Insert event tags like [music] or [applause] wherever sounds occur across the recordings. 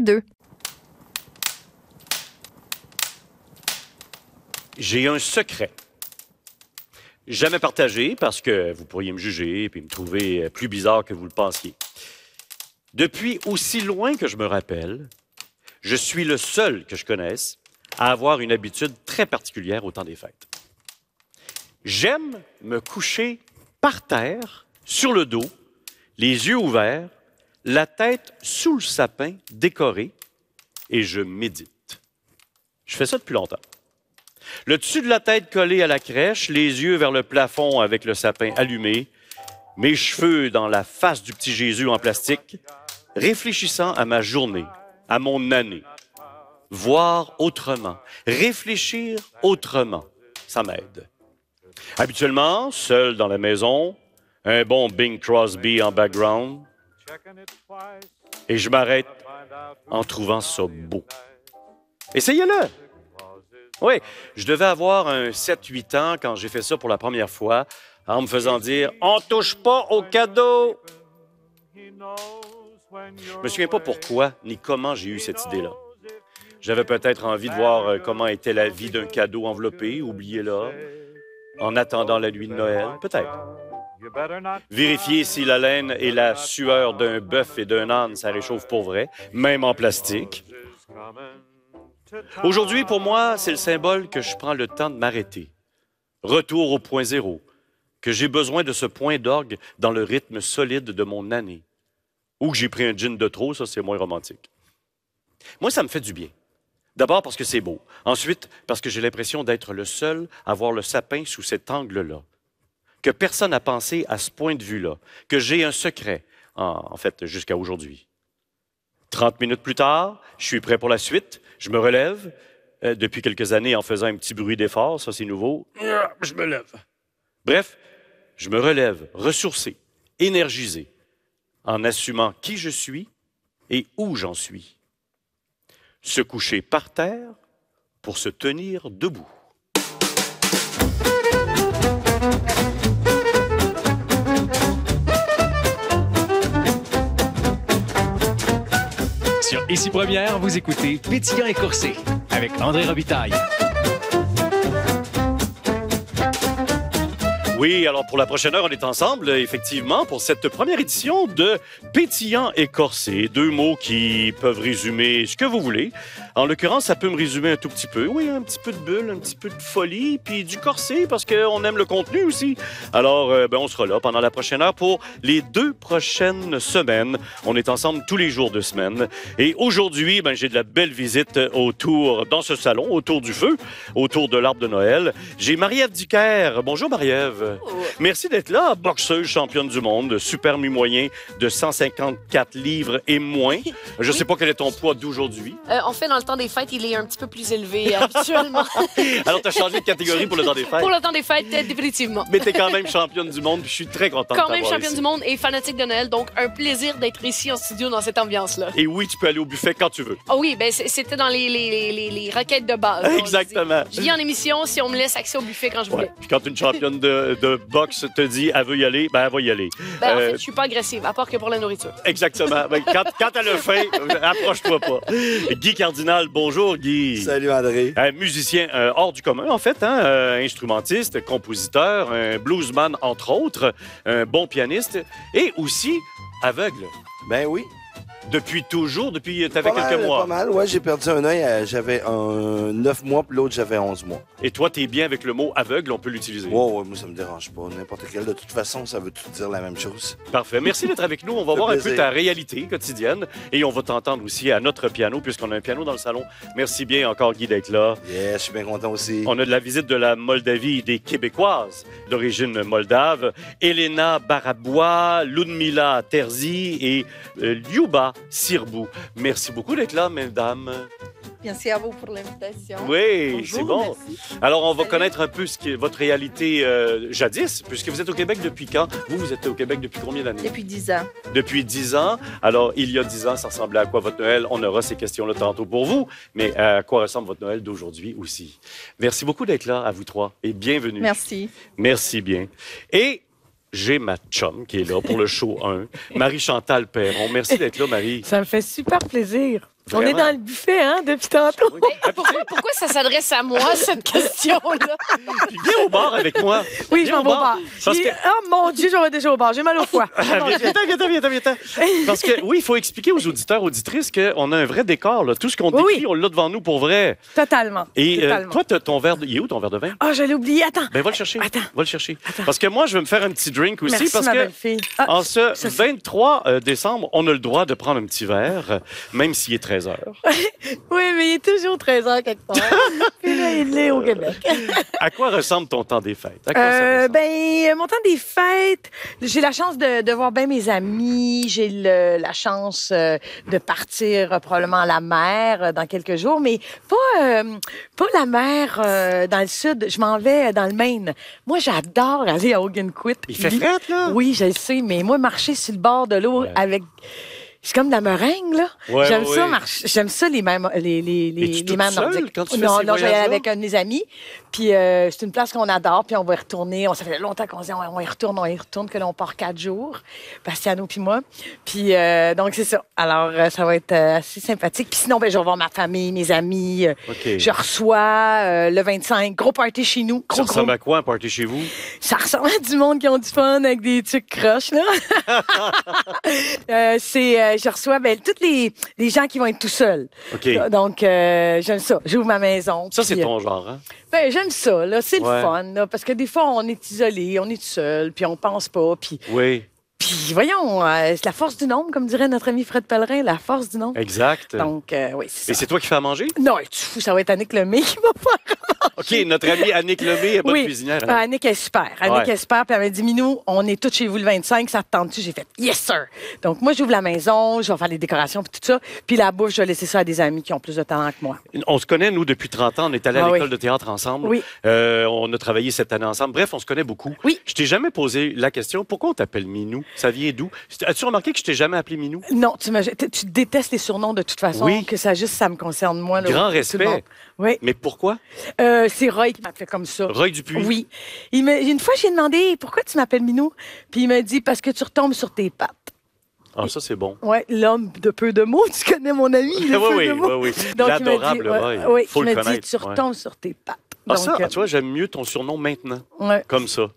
2. J'ai un secret. Jamais partagé parce que vous pourriez me juger et me trouver plus bizarre que vous le pensiez. Depuis aussi loin que je me rappelle, je suis le seul que je connaisse à avoir une habitude très particulière au temps des fêtes. J'aime me coucher par terre, sur le dos, les yeux ouverts, la tête sous le sapin décoré, et je médite. Je fais ça depuis longtemps. Le dessus de la tête collé à la crèche, les yeux vers le plafond avec le sapin allumé, mes cheveux dans la face du petit Jésus en plastique, réfléchissant à ma journée, à mon année. Voir autrement, réfléchir autrement, ça m'aide. Habituellement, seul dans la maison, un bon Bing Crosby en background, et je m'arrête en trouvant ça beau. Essayez-le. Oui, je devais avoir un 7-8 ans quand j'ai fait ça pour la première fois, en me faisant dire On touche pas au cadeau. Je me souviens pas pourquoi ni comment j'ai eu cette idée-là. J'avais peut-être envie de voir euh, comment était la vie d'un cadeau enveloppé, oublié là, en attendant la nuit de Noël, peut-être. Vérifier si la laine et la sueur d'un bœuf et d'un âne, ça réchauffe pour vrai, même en plastique. Aujourd'hui, pour moi, c'est le symbole que je prends le temps de m'arrêter. Retour au point zéro, que j'ai besoin de ce point d'orgue dans le rythme solide de mon année. Ou que j'ai pris un gin de trop, ça c'est moins romantique. Moi, ça me fait du bien. D'abord parce que c'est beau. Ensuite, parce que j'ai l'impression d'être le seul à voir le sapin sous cet angle-là. Que personne n'a pensé à ce point de vue-là. Que j'ai un secret, en, fait, jusqu'à aujourd'hui. Trente minutes plus tard, je suis prêt pour la suite. Je me relève. Euh, depuis quelques années, en faisant un petit bruit d'effort, ça c'est nouveau. Je me lève. Bref, je me relève, ressourcé, énergisé, en assumant qui je suis et où j'en suis. Se coucher par terre pour se tenir debout. Sur Ici Première, vous écoutez Pétillant et Corsé avec André Robitaille. Oui, alors pour la prochaine heure, on est ensemble, effectivement, pour cette première édition de Pétillant et Corsé. Deux mots qui peuvent résumer ce que vous voulez. En l'occurrence, ça peut me résumer un tout petit peu. Oui, un petit peu de bulle, un petit peu de folie, puis du corset, parce qu'on aime le contenu aussi. Alors, euh, ben, on sera là pendant la prochaine heure pour les deux prochaines semaines. On est ensemble tous les jours de semaine. Et aujourd'hui, ben, j'ai de la belle visite autour, dans ce salon, autour du feu, autour de l'arbre de Noël. J'ai Marie-Ève. Bonjour, Marie-Ève. Merci d'être là, boxeuse championne du monde, super mi-moyen de 154 livres et moins. Je ne sais pas quel est ton poids d'aujourd'hui. Euh, on fait dans le temps des fêtes, il est un petit peu plus élevé [laughs] habituellement. [laughs] Alors, tu as changé de catégorie pour le temps des fêtes? Pour le temps des fêtes, euh, définitivement. Mais tu es quand même championne du monde, puis je suis très contente Quand même championne du monde et fanatique de Noël, donc un plaisir d'être ici en studio dans cette ambiance-là. Et oui, tu peux aller au buffet quand tu veux. Oh oui, ben c'était dans les, les, les, les, requêtes de base. Exactement. Je viens en émission si on me laisse accès au buffet quand je voulais. Puis quand une championne de, de, boxe te dit elle veut y aller, ben elle va y aller. Ben, en fait, euh, je suis pas agressive, à part que pour la nourriture. Exactement. Ben, quand, quand elle a faim, [laughs] approche-toi pas. Guy Cardinal, bonjour Guy. Salut André. Un musicien euh, hors du commun, en fait, hein, euh, instrumentiste, compositeur, un bluesman, entre autres, un bon pianiste et aussi aveugle. Ben oui. Depuis toujours, depuis t'avais quelques mois. Pas mal, ouais, j'ai perdu un œil, euh, j'avais un 9 mois, puis l'autre j'avais 11 mois. Et toi, t'es bien avec le mot aveugle, on peut l'utiliser. Ouais, ouais, moi ça me dérange pas, n'importe quel. De toute façon, ça veut tout dire la même chose. Parfait. Merci d'être avec nous. On va voir un peu ta réalité quotidienne et on va t'entendre aussi à notre piano, puisqu'on a un piano dans le salon. Merci bien encore, Guy, d'être là. Yeah, je suis bien content aussi. On a de la visite de la Moldavie des Québécoises d'origine moldave, Elena Barabois, Ludmila Terzi et euh, Liuba Sirbou. Merci beaucoup d'être là, mesdames. Merci à vous pour l'invitation. Oui, c'est bon. Alors, on va connaître un peu ce qui est votre réalité euh, jadis, puisque vous êtes au Québec depuis quand? Vous, vous êtes au Québec depuis combien d'années? Depuis dix ans. Depuis dix ans. Alors, il y a dix ans, ça ressemblait à quoi votre Noël? On aura ces questions-là tantôt pour vous, mais à quoi ressemble votre Noël d'aujourd'hui aussi? Merci beaucoup d'être là, à vous trois, et bienvenue. Merci. Merci bien. Et j'ai ma chum qui est là pour le show 1, Marie-Chantal Perron. Merci d'être là, Marie. Ça me fait super plaisir. On est dans le buffet, hein, depuis tantôt. Oui. Pourquoi, pourquoi ça s'adresse à moi, [laughs] cette question-là? Puis viens au bar avec moi. Oui, je Viens m'en vais au bar. Parce que... Oh mon Dieu, j'en vais déjà au bar. J'ai mal au foie. Ah, viens, viens, viens, viens, viens, viens. Parce que, oui, il faut expliquer aux auditeurs, auditrices qu'on a un vrai décor. Là. Tout ce qu'on décrit, oui. on l'a devant nous pour vrai. Totalement. Et euh, toi, ton verre de... Il est où ton verre de vin? Ah, je l'ai oublié. Attends. Ben, va le chercher. Attends. Va le chercher. Parce que moi, je vais me faire un petit drink aussi. Merci, parce ma que belle-fille. Ah, en ce ça, c'est- 23 euh, décembre, on a le droit de prendre un petit verre, même s'il est 13 heures. [laughs] Oui, mais il est toujours 13 heures quelque part. [laughs] Puis là, il est au Québec. À quoi ressemble ton temps des fêtes? À quoi ça Euh, ben, mon temps des fêtes, j'ai la chance de, de voir bien mes amis. J'ai la chance euh, de partir euh, probablement à la mer dans quelques jours, mais pas, euh, pas la mer euh, dans le sud. Je m'en vais dans le Maine. Moi, j'adore aller à Ogunquit. Il fait Li- fret, là? Oui, je le sais, mais moi, marcher sur le bord de l'eau Ouais. avec... C'est comme de la meringue, là. Ouais, J'aime ouais, ça, ouais. marcher. J'aime ça, les mêmes, les, les, les, seule nordiques. quand tu fais non, ces non, avec un de mes amis. Puis euh, c'est une place qu'on adore, puis on va y retourner. On, ça fait longtemps qu'on se dit, on, on y retourne, on y retourne, que l'on part quatre jours, Bastiano puis moi. Puis euh, donc, c'est ça. Alors, euh, ça va être assez sympathique. Puis sinon, ben, je vais voir ma famille, mes amis. Je reçois le 25, gros party chez nous. Ça gros. ressemble à quoi, un party chez vous? Ça ressemble à du monde qui ont du fun avec des trucs croches, là. [laughs] C'est, euh, je reçois ben, tous les, les gens qui vont être tout seuls. OK. Donc, euh, j'aime ça. J'ouvre ma maison. Ça, c'est euh, ton genre, hein? ben, j'aime ça, là. C'est Ouais. le fun, là. Parce que des fois, on est isolé, on est tout seul, puis on pense pas. Puis, Oui, puis voyons, euh, c'est la force du nombre, comme dirait notre ami Fred Pellerin, la force du nombre. exact. Donc, euh, oui, Et c'est ça. c'est toi qui fais à manger? Non, tu fous, ça va être Annick Lemay qui va faire. OK, notre amie Annick Lemay est bonne Oui. cuisinière. Ah, hein? Annick est super. Annick Ouais. est super. Puis elle m'a dit, Minou, on est tous chez vous le 25, ça te tente-tu? J'ai fait, yes, sir. Donc, moi, j'ouvre la maison, je vais faire les décorations, puis tout ça. Puis la bouffe, je vais laisser ça à des amis qui ont plus de talent que moi. On se connaît, nous, depuis 30 ans. On est allé à Ah oui. l'école de théâtre ensemble. Oui. Euh, on a travaillé cette année ensemble. Bref, on se connaît beaucoup. Oui. Je t'ai jamais posé la question, pourquoi on t'appelle Minou? Ça vient d'où? As-tu remarqué que je t'ai jamais appelé Minou? Non, tu, me- tu tu détestes les surnoms de toute façon, Oui. que ça juste, ça me concerne moi. là, Grand respect. Oui. Mais pourquoi? Euh, c'est Roy qui m'a fait comme ça. Roy Dupuis? Oui. Il me, une fois, j'ai demandé pourquoi tu m'appelles Minou? Puis il m'a dit parce que tu retombes sur tes pattes. Ah, ça, c'est bon. Ouais, l'homme de peu de mots. Tu connais mon ami. le oui, [laughs] peu oui, de mots. oui, oui. Donc, il m'a dit, L'adorable ouais, Roy. Oui, Faut il le m'a dit, connaître. tu retombes sur tes pattes. Ah, Donc, ça, euh, tu vois, j'aime mieux ton surnom maintenant. Comme ça.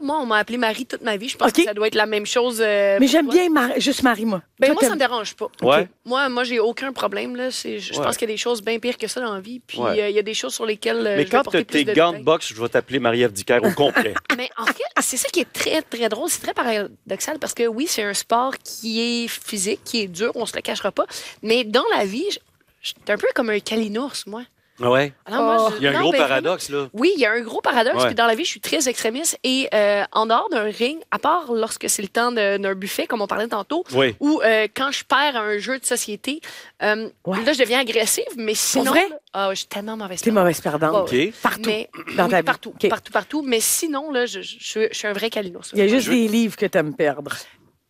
Moi, on m'a appelé Marie toute ma vie. Je pense OK. que ça doit être la même chose. euh, Mais pour j'aime toi. bien Mar- juste Marie, moi. Ben, Toi, moi, ça t'aimes- me dérange pas. Ouais. Moi, moi j'ai aucun problème. Là. C'est- Je je Ouais. pense qu'il y a des choses bien pires que ça dans la vie. Puis, euh, il Ouais. y a des choses sur lesquelles. euh, Mais je vais quand porter t'as plus tes de gants de détails. boxe, je vais t'appeler Marie-Ève Dicker au complet. [laughs] Mais en fait, c'est ça qui est très, très drôle. C'est très paradoxal parce que oui, c'est un sport qui est physique, qui est dur, on se le cachera pas. Mais dans la vie, je- je suis un peu comme un calinours, moi. Ouais? Alors, moi, Oh. je- Il y a un non, gros ben, paradoxe, là. Oui, il y a un gros paradoxe. Ouais. Puis dans la vie, je suis très extrémiste. Et euh, en dehors d'un ring, à part lorsque c'est le temps de- d'un buffet, comme on parlait tantôt, Oui. ou euh, quand je perds à un jeu de société, euh, Ouais. là, je deviens agressive. Mais sinon. vrai? là- ah, je suis tellement mauvaise. T'es perdante. mauvaise perdante. Ouais, OK. Partout. Mais, dans oui, ta vie. partout, OK. partout, partout. Mais sinon, là, je, je, je- je suis un vrai calinours. Il y a juste Je- des livres que t'aimes perdre.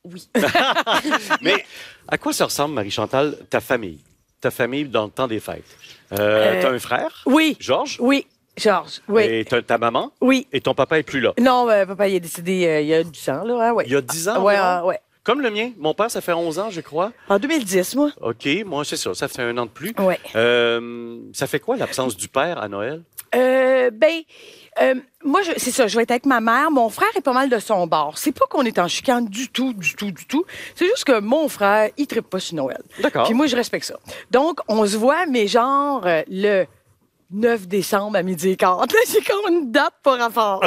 Oui. [laughs] Mais à quoi ça ressemble, Marie-Chantal, ta famille? Ta famille dans le temps des fêtes. Euh, Euh, T'as un frère, Oui, Georges, oui, Georges, oui, et t'as ta maman, oui. et ton papa est plus là? Non, euh, papa, il est décédé euh, il y a 10 ans, là. Ah, ouais. Il y a 10 ans Ouais, environ? ah, ouais. Comme le mien. Mon père, ça fait 11 ans, je crois. En 2010, moi. OK, moi, c'est ça. Ça fait un an de plus. Ouais. Ça fait quoi l'absence du père à Noël? Ben, euh, moi, je- c'est ça, je vais être avec ma mère. Mon frère est pas mal de son bord. C'est pas qu'on est en chicane du tout, du tout, du tout. C'est juste que mon frère, il tripe pas sur Noël. D'accord. Puis moi, je respecte ça. Donc, on se voit, mais genre, euh, le 9 décembre à midi et quart. [laughs] Là, j'ai comme une date par rapport.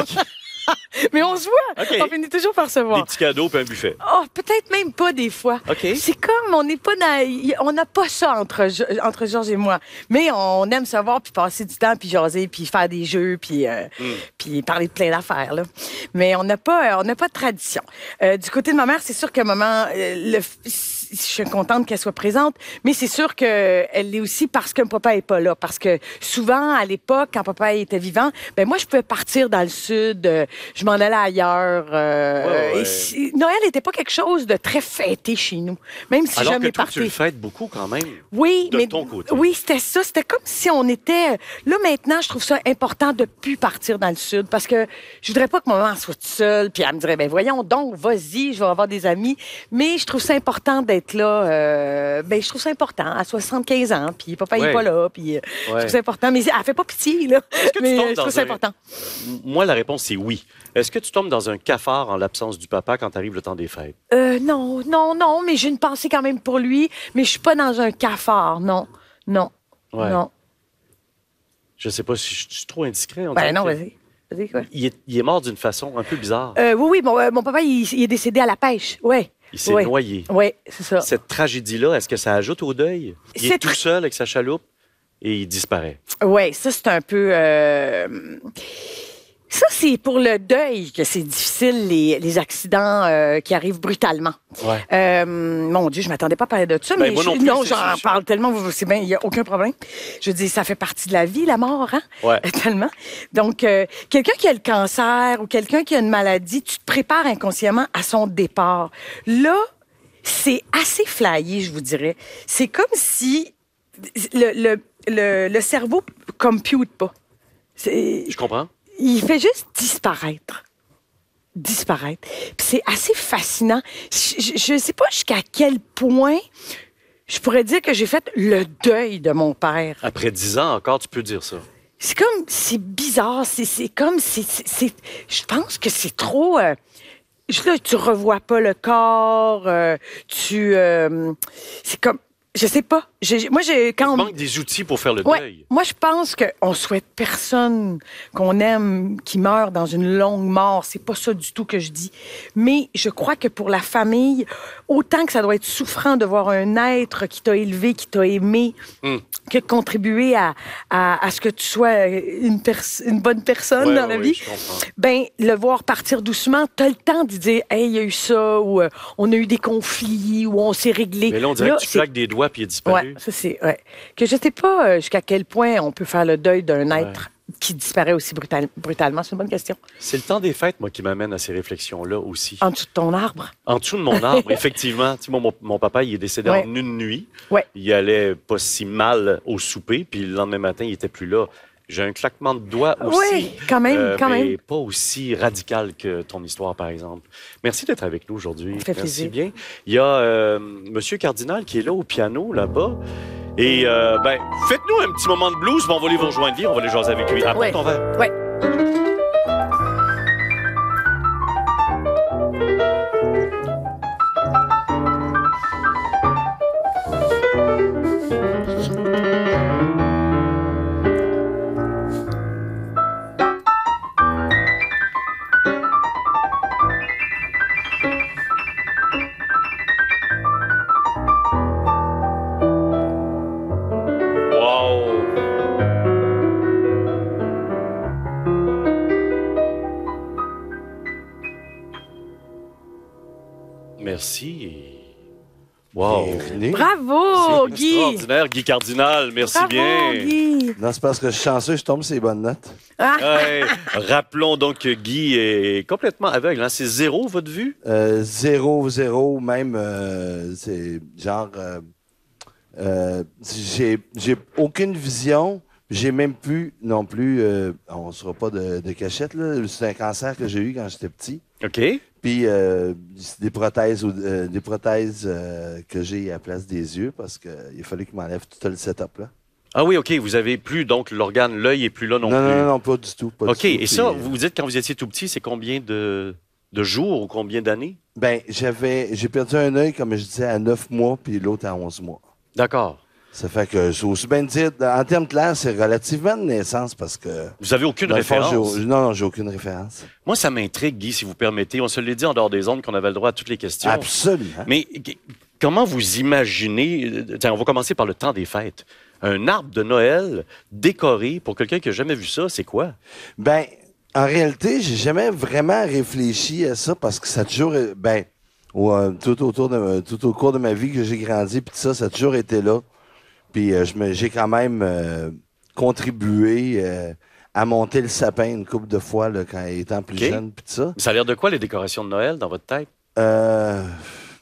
[laughs] mais on se voit. On finit toujours par se Des voir. petits cadeaux puis un buffet. Oh, peut-être même pas des fois. C'est comme, on n'est pas dans, on n'a pas ça entre, entre Georges et moi. Mais on aime se voir, puis passer du temps, puis jaser, puis faire des jeux, puis, euh, puis parler de plein d'affaires, là. Mais on n'a pas, on n'a pas de tradition. Euh, du côté de ma mère, c'est sûr que maman, euh, le, je suis contente qu'elle soit présente, mais c'est sûr qu'elle l'est aussi parce que papa est pas là. Parce que souvent, à l'époque, quand papa était vivant, ben moi, je pouvais partir dans le sud, euh, je m'en allais ailleurs. euh, Ouais, ouais. et si- Noël n'était pas quelque chose de très fêté chez nous, même si Alors que jamais toi, tu le fêtes beaucoup quand même. Oui, de mais ton côté. oui, c'était ça. C'était comme si on était. Là maintenant, je trouve ça important de plus partir dans le sud parce que je voudrais pas que maman soit seule puis elle me dirait ben voyons donc, vas-y, je vais avoir des amis. Mais je trouve ça important d'être d'être là. euh, ben, je trouve ça important. À 75 ans, puis papa, il Ouais. pas là, puis euh, je trouve ça important. Mais elle fait pas pitié, là. Est-ce que tu Mais euh, je trouve ça un- important. Moi, la réponse, c'est oui. Est-ce que tu tombes dans un cafard en l'absence du papa quand arrive le temps des fêtes? Euh, non, non, non, mais j'ai une pensée quand même pour lui. Mais je suis pas dans un cafard, non. Non. Ouais. Non. Je sais pas si je suis trop indiscret. on Ben non, vas-y. Vas-y, quoi? Il est, il est mort d'une façon un peu bizarre. Euh, oui, oui, mon, euh, mon papa, il, il est décédé à la pêche. Ouais. Il s'est noyé. Oui, c'est ça. Cette tragédie-là, est-ce que ça ajoute au deuil? Il est tout seul avec sa chaloupe et il disparaît. Oui, ça, c'est un peu. euh, Ça, c'est pour le deuil que c'est difficile, les, les accidents euh, qui arrivent brutalement. Ouais. Euh, mon Dieu, je m'attendais pas à parler de ça, Ben, mais moi je- non plus, c'est- j'en parle tellement, vous- c'est bien, il n'y a aucun problème. Je dis, ça fait partie de la vie, la mort, hein? Ouais. [laughs] Tellement. Donc, euh, quelqu'un qui a le cancer ou quelqu'un qui a une maladie, tu te prépares inconsciemment à son départ. Là, c'est assez flyé, je vous dirais. C'est comme si le, le, le, le cerveau compute pas. Je comprends. Il fait juste disparaître. Disparaître. C'est assez fascinant. Je ne sais pas jusqu'à quel point je pourrais dire que j'ai fait le deuil de mon père. Après dix ans encore, tu peux dire ça. C'est comme, c'est bizarre. C'est, comme, c'est, je pense que c'est trop. euh, là, tu revois pas le corps. euh, tu, euh, c'est comme, je sais pas. Moi, j'ai quand Il manque des outils pour faire le Ouais. deuil. Moi, je pense qu'on souhaite personne qu'on aime qui meurt dans une longue mort. C'est pas ça du tout que je dis. Mais je crois que pour la famille, autant que ça doit être souffrant de voir un être qui t'a élevé, qui t'a aimé, Hmm. que de contribuer à, à, à ce que tu sois une, bonne personne Ouais, dans la ouais, vie, ben le voir partir doucement, t'as le temps d'y dire, hey, il y a eu ça, ou euh, on a eu des conflits, ou on s'est réglé. Mais là, on dirait que tu claques des doigts puis il est disparu. Ouais, ça c'est ouais. Que je sais pas euh, jusqu'à quel point on peut faire le deuil d'un être qui disparaît aussi brutal- brutalement. C'est une bonne question. C'est le temps des fêtes, moi, qui m'amène à ces réflexions-là aussi. En dessous de ton arbre. En dessous de mon [laughs] arbre, effectivement. Tu sais, moi, mon, mon papa, il est décédé Ouais. en une nuit. Ouais. Il allait pas si mal au souper, puis le lendemain matin, il était plus là. J'ai un claquement de doigts aussi. Oui, quand même, euh, quand mais même. pas aussi radical que ton histoire, par exemple. Merci d'être avec nous aujourd'hui. Ça fait Merci plaisir. bien. Il y a euh, Monsieur Cardinal qui est là au piano, là-bas. Et, euh, ben, faites-nous un petit moment de blues, on va aller vous rejoindre, lui, on va aller jaser avec lui. Apporte Ouais. ton verre. Ouais. Wow! Merci. Wow! Bienvenue. Bravo, C'est Guy. extraordinaire, Guy Cardinal. Merci Bravo, bien. Guy. Non, c'est parce que je suis chanceux, je tombe sur les bonnes notes. Ah, Ouais. Rappelons donc que Guy est complètement aveugle. hein. C'est zéro, votre vue? Euh, zéro, zéro, même, euh, c'est genre, euh, euh, j'ai, j'ai aucune vision. J'ai même plus, non plus, euh, on ne sera pas de, de cachette, là. C'est un cancer que j'ai eu quand j'étais petit. OK. Puis euh, des prothèses, euh, des prothèses euh, que j'ai à la place des yeux parce qu'il fallait qu'il m'enlève tout le setup là. Ah oui, OK. Vous avez plus, donc, l'organe, l'œil est plus là non, plus. non, non, pas du tout. pas du OK. tout. Et ça, euh, vous dites quand vous étiez tout petit, c'est combien de, de jours ou combien d'années? Ben, j'avais, j'ai perdu un œil, comme je disais, à 9 mois, puis l'autre à 11 mois. D'accord. Ça fait que, bien dire, en termes clairs, c'est relativement de naissance parce que. Vous avez aucune fond, référence? non, non, j'ai aucune référence. Moi, ça m'intrigue, Guy, si vous permettez. On se l'est dit en dehors des ondes qu'on avait le droit à toutes les questions. Absolument. Mais comment vous imaginez, euh, tiens, on va commencer par le temps des fêtes. Un arbre de Noël décoré, pour quelqu'un qui n'a jamais vu ça, c'est quoi? Ben, en réalité, j'ai jamais vraiment réfléchi à ça parce que ça a toujours, ben, euh, tout autour de, tout au cours de ma vie que j'ai grandi, puis tout ça, ça a toujours été là. Puis euh, j'ai quand même euh, contribué euh, à monter le sapin une couple de fois là, quand étant plus jeune, puis ça. Ça a l'air de quoi, les décorations de Noël, dans votre tête? Euh,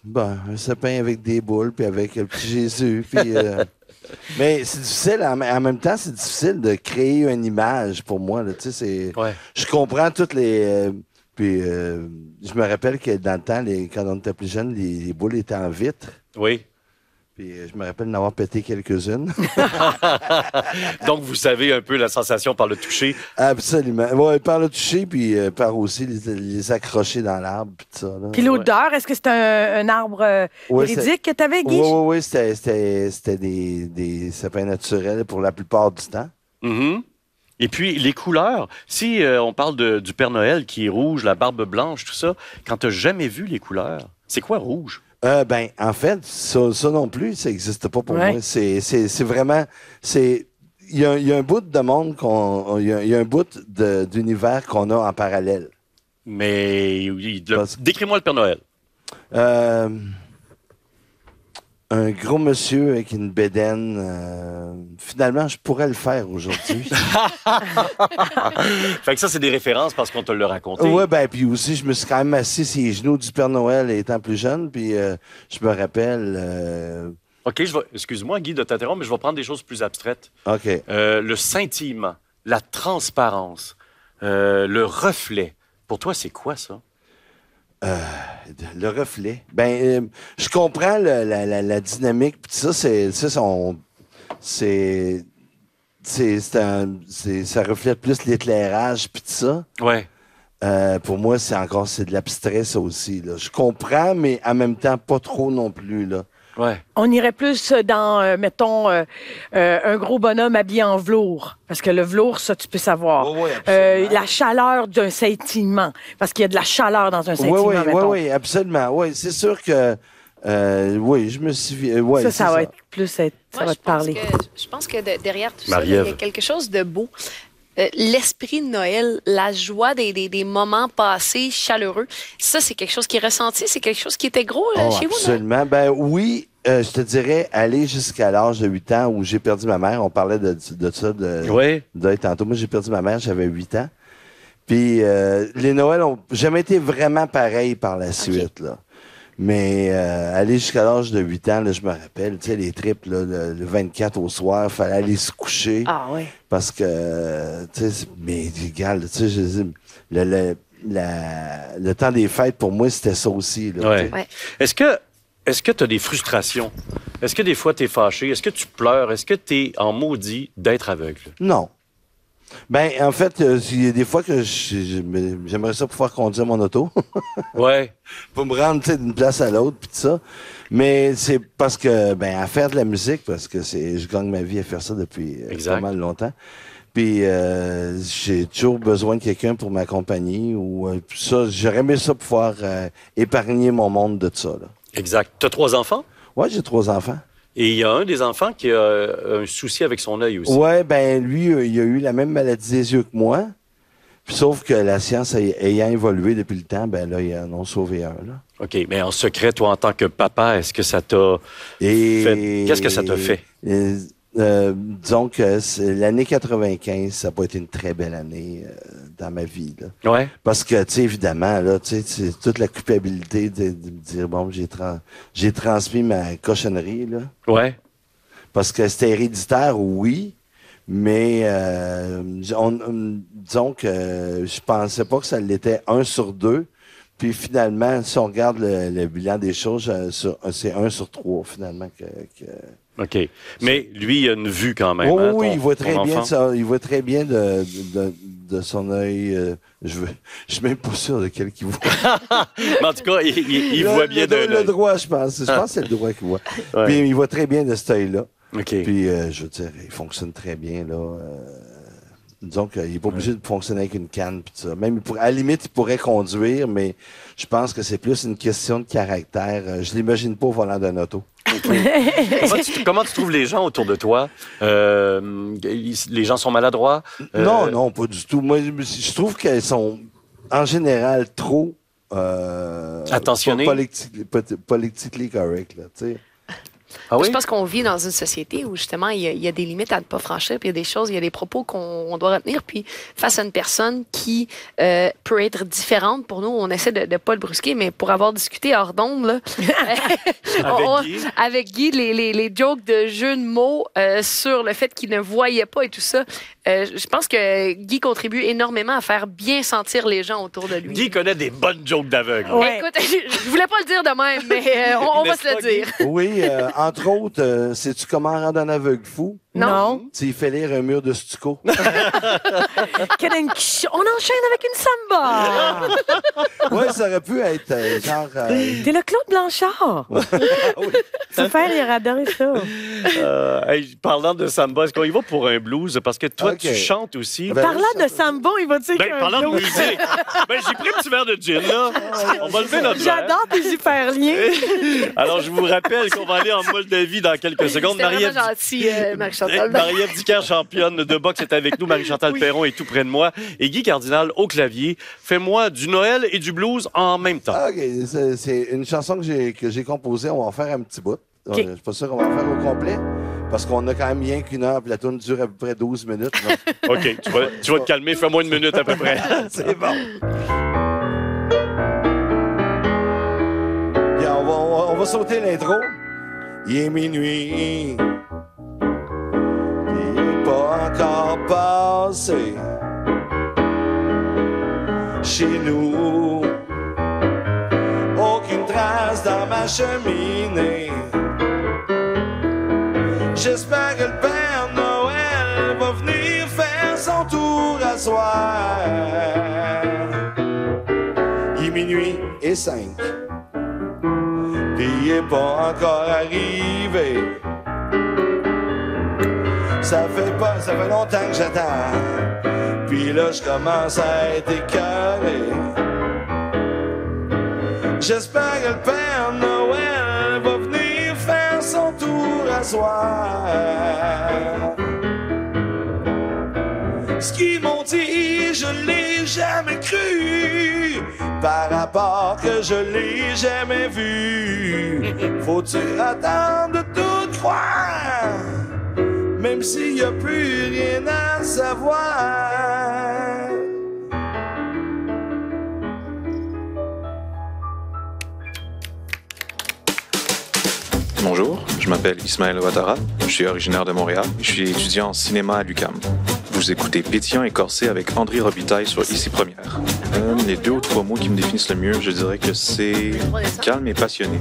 ben, un sapin avec des boules, puis avec le petit Jésus, puis. euh, [laughs] mais c'est difficile, en, en même temps, c'est difficile de créer une image pour moi. Là, tu sais, c'est Ouais. je comprends toutes les. euh, puis je me rappelle que dans le temps, les, quand on était plus jeune, les, les boules étaient en vitre. Oui. Puis euh, je me rappelle d'en avoir pété quelques-unes. [laughs] Donc, vous savez un peu la sensation par le toucher? Absolument. Ouais, par le toucher, puis euh, par aussi les, les accrocher dans l'arbre, puis tout ça. Là. Puis l'odeur, est-ce que c'est un, un arbre euh, Ouais, que tu avais, Guy? Oui, oui, oui, c'était, c'était, c'était des, des sapins naturels pour la plupart du temps. Mhm. Et puis, les couleurs. Si euh, on parle de- du Père Noël qui est rouge, la barbe blanche, tout ça, quand tu jamais vu les couleurs, c'est quoi rouge? Euh, ben, en fait, ça, ça non plus, ça n'existe pas pour Ouais. moi. C'est, c'est, c'est vraiment, c'est, il y a, il y a un bout de monde qu'on, il y a, il y a un bout de- d'univers qu'on a en parallèle. Mais il- le- Parce- décris-moi le Père Noël. Euh, un gros monsieur avec une bédaine. euh, finalement, je pourrais le faire aujourd'hui. [laughs] Fait que ça, c'est des références parce qu'on te l'a raconté. ouais, ben, puis aussi, je me suis quand même assis sur les genoux du Père Noël étant plus jeune, puis euh, je me rappelle. euh, OK, je vais, excuse-moi, Guy, de t'interrompre, mais je vais prendre des choses plus abstraites. OK. Le scintillement, la transparence, le reflet. Pour toi, c'est quoi ça? Le reflet. Ben, euh, je comprends le- la, la- la dynamique, puis ça, c'est. C'est. C'est, c'est un- c'est- ça reflète plus l'éclairage, puis ça. Ouais. Euh, pour moi, c'est encore c'est de l'abstrait, ça aussi. Là. Je comprends, mais en même temps, pas trop non plus. Là. Ouais. On irait plus dans, euh, mettons, euh, euh, un gros bonhomme habillé en velours. Parce que le velours, ça, tu peux savoir. Oui, oui, Euh, absolument. la chaleur d'un scintillement. Parce qu'il y a de la chaleur dans un scintillement, oui, oui, mettons. oui, absolument. Oui, c'est sûr que. euh, oui, je me suis. euh, ouais, ça, ça va être plus être, ça Moi, va je te pense parler. que- je pense que de- derrière tout ça, il y a quelque chose de beau. Euh, L'esprit de Noël, la joie des, des, des moments passés chaleureux, ça, c'est quelque chose qui est ressenti, c'est quelque chose qui était gros euh, Oh, chez vous, non? absolument. Ben oui, euh, je te dirais, aller jusqu'à l'âge de 8 ans où j'ai perdu ma mère. On parlait de, de ça, de, Ouais. deuil tantôt. Moi, j'ai perdu ma mère, j'avais 8 ans. Puis euh, les Noëls ont jamais été vraiment pareils par la suite. Là. Mais euh, aller jusqu'à l'âge de 8 ans, là, je me rappelle, tu sais, les trips, là, le, le 24 au soir, fallait aller se coucher. Ah oui. Parce que, tu sais, c'est- mais égal, tu sais, je dis, le, le, la- le temps des fêtes, pour moi, c'était ça aussi. Là. Ouais. Est-ce que est-ce que tu as des frustrations? Est-ce que des fois tu es fâché? Est-ce que tu pleures? Est-ce que tu es en maudit d'être aveugle? Non. Ben, en fait, euh, il y a des fois que me- j'aimerais ça pouvoir conduire mon auto [laughs] Ouais. pour me rendre d'une place à l'autre, puis tout ça. Mais c'est parce que, ben, à faire de la musique, parce que c'est, je gagne ma vie à faire ça depuis euh, pas mal longtemps. Puis euh, j'ai toujours besoin de quelqu'un pour m'accompagner ou euh, ça, j'aurais aimé ça pouvoir épargner mon monde de ça. Là. Exact. Tu as trois enfants? Ouais, j'ai trois enfants. Et il y a un des enfants qui a euh, un souci avec son œil aussi. Ouais, ben lui, euh, il a eu la même maladie des yeux que moi. Puis, sauf que la science ay- ayant évolué depuis le temps, ben là, ils en ont sauvé un. Là. OK. Mais en secret, toi, en tant que papa, est-ce que ça t'a. Et Fait- qu'est-ce que ça t'a fait? Euh, euh, disons que c'est- l'année 95, ça n'a pas été une très belle année euh, dans ma vie. Là. Ouais. Parce que, tu sais, évidemment, là, tu sais, c'est toute la culpabilité de, de me dire, bon, j'ai j'ai transmis ma cochonnerie, là. Ouais. Parce que c'était héréditaire, oui, mais euh, on- on- disons que je pensais pas que ça l'était un sur deux. Puis finalement, si on regarde le, le bilan des choses, euh, c'est un sur trois, finalement. Que, que- OK. Mais lui, il a une vue quand même. Oh, hein, oui, ton- il voit très bien ça. Il voit très bien de, de, de son œil. euh, je veux, je suis même pas sûr de quel qu'il voit. [laughs] Mais en tout cas, il, il- il Le- voit bien le, de le droit, je pense. Je pense que c'est le droit qu'il voit. Ouais. Puis il voit très bien de cet œil-là. OK. Puis, euh, je veux dire, il fonctionne très bien, là. Euh, disons qu'il n'est pas obligé de fonctionner avec une canne, ça. Même, pourrait- à la limite, il pourrait conduire, mais je pense que c'est plus une question de caractère. Euh, Je l'imagine pas au volant d'un auto. Comment, tu, comment tu trouves les gens autour de toi? Euh, les gens sont maladroits? Euh, Non, non, pas du tout. Moi, je trouve qu'elles sont, en général, trop... Euh, Politically correct, là, tu sais. Ah oui? Je pense qu'on vit dans une société où justement il y, a, il y a des limites à ne pas franchir, puis il y a des choses, il y a des propos qu'on on doit retenir. Puis face à une personne qui euh, peut être différente, pour nous, on essaie de ne pas le brusquer, mais pour avoir discuté hors d'onde, là, [laughs] Avec [laughs] on- Guy? avec Guy, les, les, les jokes de jeux de mots euh, sur le fait qu'il ne voyait pas et tout ça, euh, je pense que Guy contribue énormément à faire bien sentir les gens autour de lui. Guy connaît des bonnes jokes d'aveugle. Ouais. Écoute, je, [laughs] je voulais pas le dire de même, mais euh, on, on va se le dire. Oui, euh, entre autres, euh, sais-tu comment rendre un aveugle fou? Non? Tu sais, il fait lire un mur de stucco. [laughs] On enchaîne avec une samba. [laughs] ouais, ça aurait pu être euh, genre. euh, T'es le Claude Blanchard. Super, [laughs] il aurait adoré ça. Euh, hey, parlant de samba, est-ce qu'on y va pour un blues? Parce que toi, Ok. tu chantes aussi. Ben, Parlant de samba, il va dire Ben, qu'un parlant de blues. musique, ben, j'ai pris un petit verre de gin, là. On va lever notre verre. J'adore tes hyperliens. Alors, je vous rappelle qu'on va aller en Moldavie dans quelques secondes. C'était vraiment Marie-Ève gentil, euh. Marie-Ève Dicker, championne de boxe, est avec nous. Marie-Chantal Perron est tout près de moi. Et Guy Cardinal au clavier. Fais-moi du Noël et du blues en même temps. Ah, OK, c'est- une chanson que j'ai composée. On va en faire un petit bout. Euh, Je suis pas sûr qu'on va en faire au complet. Parce qu'on a quand même rien qu'une heure, puis la tourne dure à peu près 12 minutes. [laughs] OK, tu vas, tu vas te calmer. Fais-moi une minute à peu près. [laughs] C'est bon. Bien, on va- on va sauter l'intro. Il est minuit. Pas encore passé. Chez nous, aucune trace dans ma cheminée. J'espère que le Père Noël va venir faire son tour à soir. Il est minuit et cinq. Il est pas encore arrivé. Ça fait pas, ça fait longtemps que j'attends. Puis là, je commence à être écœuré. J'espère que le Père Noël va venir faire son tour à soir. Ce qu'ils m'ont dit, je l'ai jamais cru. Par rapport que je l'ai jamais vu. Faut-tu attendre de tout croire? Même s'il n'y a plus rien à savoir. Bonjour, je m'appelle Ismaël Ouattara, je suis originaire de Montréal, je suis étudiant en cinéma à l'UQAM. Vous écoutez Pétillant et Corsé avec André Robitaille sur Ici Première. Euh, les deux ou trois mots qui me définissent le mieux, je dirais que c'est calme et passionné.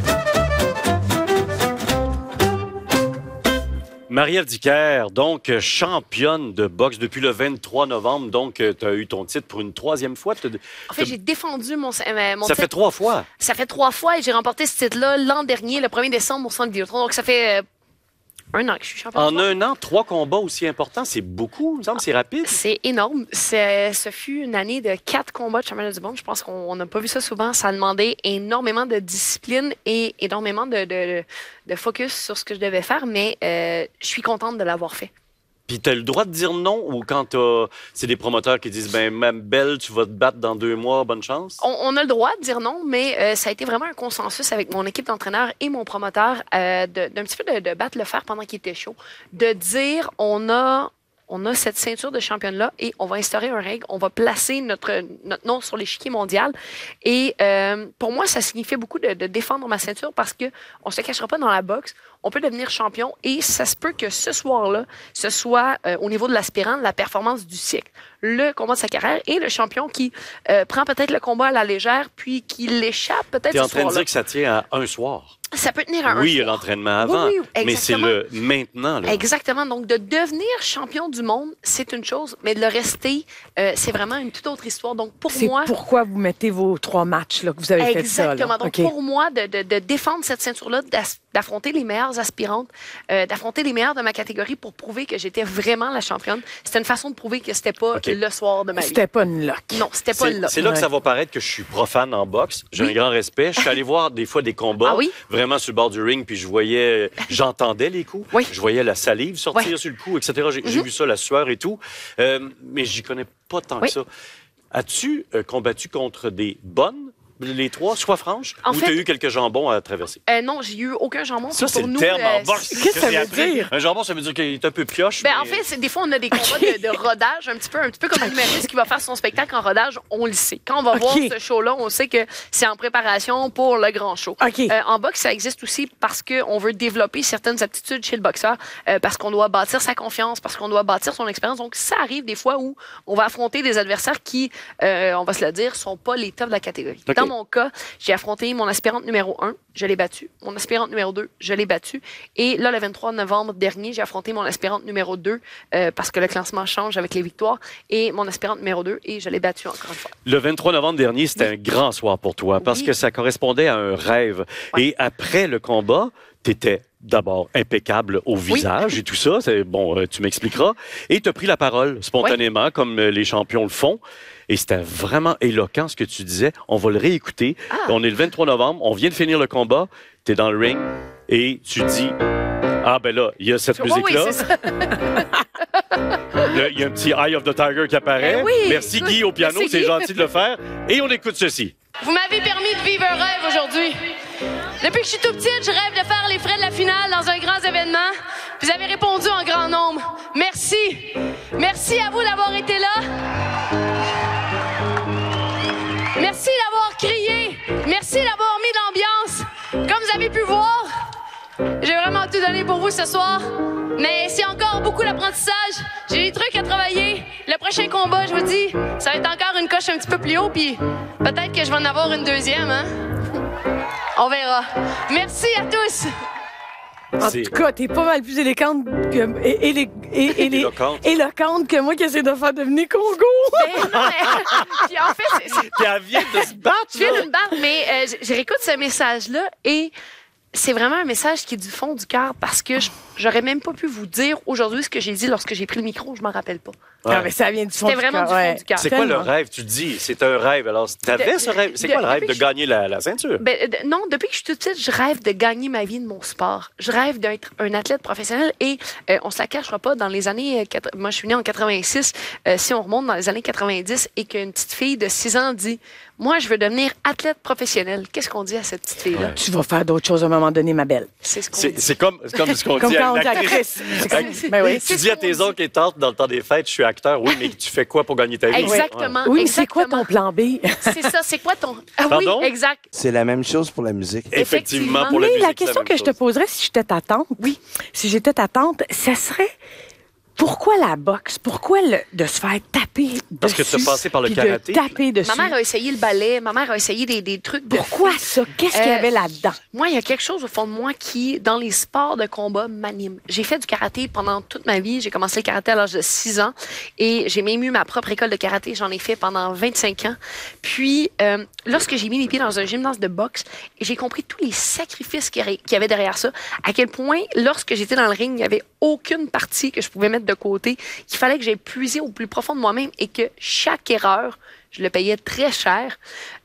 Marie-Ève Dicker, donc euh, championne de boxe depuis le 23 novembre. Donc, tu as eu ton titre pour une troisième fois. En fait, j'ai défendu mon, euh, mon Ça titre. fait trois fois. Ça fait trois fois et j'ai remporté ce titre-là l'an dernier, le 1er décembre au Centre Vidéotron. Donc, ça fait euh, un an que je suis championne. En un an, trois combats aussi importants, c'est beaucoup. Il me c'est rapide. C'est énorme. Ce fut une année de quatre combats de championnat du monde. Je pense qu'on n'a pas vu ça souvent. Ça a demandé énormément de discipline et énormément de, de, de focus sur ce que je devais faire, mais euh, je suis contente de l'avoir fait. Puis tu as le droit de dire non ou quand t'as- c'est des promoteurs qui disent ben même belle, tu vas te battre dans deux mois, bonne chance? On, a le droit de dire non, mais euh, ça a été vraiment un consensus avec mon équipe d'entraîneurs et mon promoteur euh, d'un petit peu de, de battre le fer pendant qu'il était chaud. De dire on a, on a cette ceinture de championne-là et on va instaurer un règle, on va placer notre, notre nom sur l'échiquier mondial. Et euh, pour moi, ça signifiait beaucoup de, de défendre ma ceinture parce que on se cachera pas dans la boxe. On peut devenir champion et ça se peut que ce soir-là, ce soit euh, au niveau de l'aspirant, la performance du siècle. Le combat de sa carrière et le champion qui euh, prend peut-être le combat à la légère puis qui l'échappe peut-être Tu es en train de dire que ça tient à un soir. Ça peut tenir à un Oui, il y a soir. l'entraînement avant, Oui, oui, mais c'est le maintenant. Là. Exactement. Donc, de devenir champion du monde, c'est une chose, mais de le rester, euh, c'est vraiment une toute autre histoire. Donc, pour C'est moi, pourquoi vous mettez vos trois matchs là, que vous avez fait ça. Exactement. Donc, pour moi, de, de- de défendre cette ceinture-là, d'affronter les meilleures aspirantes, euh, d'affronter les meilleures de ma catégorie pour prouver que j'étais vraiment la championne, c'était une façon de prouver que c'était pas le soir de ma vie. C'était pas une lock. Non, c'était pas C'est là. c'est là que ça va paraître que je suis profane en boxe. J'ai Oui. un grand respect. Je suis allé [laughs] voir des fois des combats Ah oui? Vraiment sur le bord du ring, puis je voyais, j'entendais les coups. Oui. Je voyais la salive sortir. Mhm. sur le cou, etc. J'ai j'ai vu ça, la sueur et tout. Euh, mais j'y connais pas tant Oui. que ça. As-tu euh, combattu contre des bonnes les trois, sois franche, En ou fait- tu as eu quelques jambons à traverser? Euh, non, j'ai eu aucun jambon. Ça, puis c'est pour le nous, terme euh, en boxe. qu'est-ce que ça j'ai veut appris. dire? Un jambon, ça veut dire qu'il est un peu pioche. Ben, mais- en fait, c'est- des fois, on a des combats de, de [laughs] rodage, un petit peu, un petit peu comme un humoriste qui va faire son spectacle en rodage, on le sait. Quand on va OK. voir ce show-là, on sait que c'est en préparation pour le grand show. OK. Euh, en boxe, ça existe aussi parce qu'on veut développer certaines aptitudes chez le boxeur, euh, parce qu'on doit bâtir sa confiance, parce qu'on doit bâtir son expérience. Donc, ça arrive des fois où on va affronter des adversaires qui, euh, on va se le dire, sont pas les tops de la catégorie. OK. Dans mon cas, j'ai affronté mon aspirante numéro 1, je l'ai battue. Mon aspirante numéro 2, je l'ai battue. Et là, le 23 novembre dernier, j'ai affronté mon aspirante numéro 2 euh, parce que le classement change avec les victoires. Et mon aspirante numéro 2, et je l'ai battue encore une fois. Le 23 novembre dernier, c'était un grand soir pour toi parce Oui. que ça correspondait à un rêve. Ouais. Et après le combat, tu étais d'abord impeccable au visage et tout ça. C'est bon, euh, tu m'expliqueras. Et tu as pris la parole spontanément, comme les champions le font. Et c'était vraiment éloquent ce que tu disais. On va le réécouter. Ah. On est le 23 novembre. On vient de finir le combat. Tu es dans le ring et tu dis Ah, ben là, il y a cette oui, musique-là. Il y a un petit Eye of the Tiger qui apparaît. Oui. Merci Guy au piano, c'est gentil de le faire. Et on écoute ceci. Vous m'avez permis de vivre un rêve aujourd'hui. Depuis que je suis tout petite, je rêve de faire les frais de la finale dans un grand événement. Vous avez répondu en grand nombre. Merci. Merci à vous d'avoir été là. Merci d'avoir crié. Merci d'avoir mis l'ambiance. Comme vous avez pu voir, j'ai vraiment tout donné pour vous ce soir. Mais c'est encore beaucoup d'apprentissage. J'ai des trucs à travailler. Le prochain combat, je vous dis, ça va être encore une coche un petit peu plus haut, puis peut-être que je vais en avoir une deuxième, hein? On verra. Merci à tous. En tout cas, t'es pas mal plus élégante que, et, et, et, et, et- Éloquente. éloquente que moi qui essaie de faire devenir Congo. Mais non, mais- [laughs] Puis en fait, c'est- c'est- Puis elle vient de se battre. je viens là. d'une barre, mais euh, je- je réécoute ce message-là et c'est vraiment un message qui est du fond du cœur parce que je- j'aurais même pas pu vous dire aujourd'hui ce que j'ai dit lorsque j'ai pris le micro, je m'en rappelle pas. Ouais. Ah, mais ça vient du fond C'était du vraiment cœur, du fond ouais. du cœur. C'est quoi le rêve? Tu dis, c'est un rêve. Alors, t'avais ce rêve? C'est quoi le rêve? De je- gagner la, la ceinture? Ben, de- non, depuis que je suis toute petite, je rêve de gagner ma vie de mon sport. Je rêve d'être un athlète professionnel et euh, on se la cachera pas. Dans les années, euh, quatre- moi je suis née en 86, euh, si on remonte dans les années 90 et qu'une petite fille de 6 ans dit, moi je veux devenir athlète professionnel, qu'est-ce qu'on dit à cette petite fille-là? Ouais. Tu vas faire d'autres choses à un moment donné, ma belle. C'est ce qu'on dit. c'est comme, ce qu'on [laughs] dit à Ben oui. Tu dis à tes oncles et tantes dans le temps des fêtes, je suis acteur. Oui, mais tu fais quoi pour gagner ta vie? Exactement. Oui, mais c'est quoi ton plan B? C'est ça, c'est quoi ton... Ah Pardon? oui, exact. C'est la même chose pour la musique. Effectivement, pour la Mais musique, la c'est question même que je te poserais si j'étais ta tante, oui, si j'étais ta tante, ça serait pourquoi la boxe? Pourquoi le- de se faire taper Parce que dessus, t'as passé par le puis karaté. De taper dessus? Ma mère a essayé le ballet, ma mère a essayé des, des trucs de Pourquoi ça? Qu'est-ce qu'il y Euh, avait là-dedans? Moi, il y a quelque chose au fond de moi qui, dans les sports de combat, m'anime. J'ai fait du karaté pendant toute ma vie. J'ai commencé le karaté à l'âge de 6 ans et j'ai même eu ma propre école de karaté. J'en ai fait pendant 25 ans. Puis, euh, lorsque j'ai mis les pieds dans un gymnase de boxe, j'ai compris tous les sacrifices qu'il y avait- qu'il y avait derrière ça. À quel point, lorsque j'étais dans le ring, il n'y avait aucune partie que je pouvais mettre de côté. Il fallait que j'aie puisé au plus profond de moi-même et que chaque erreur, je le payais très cher.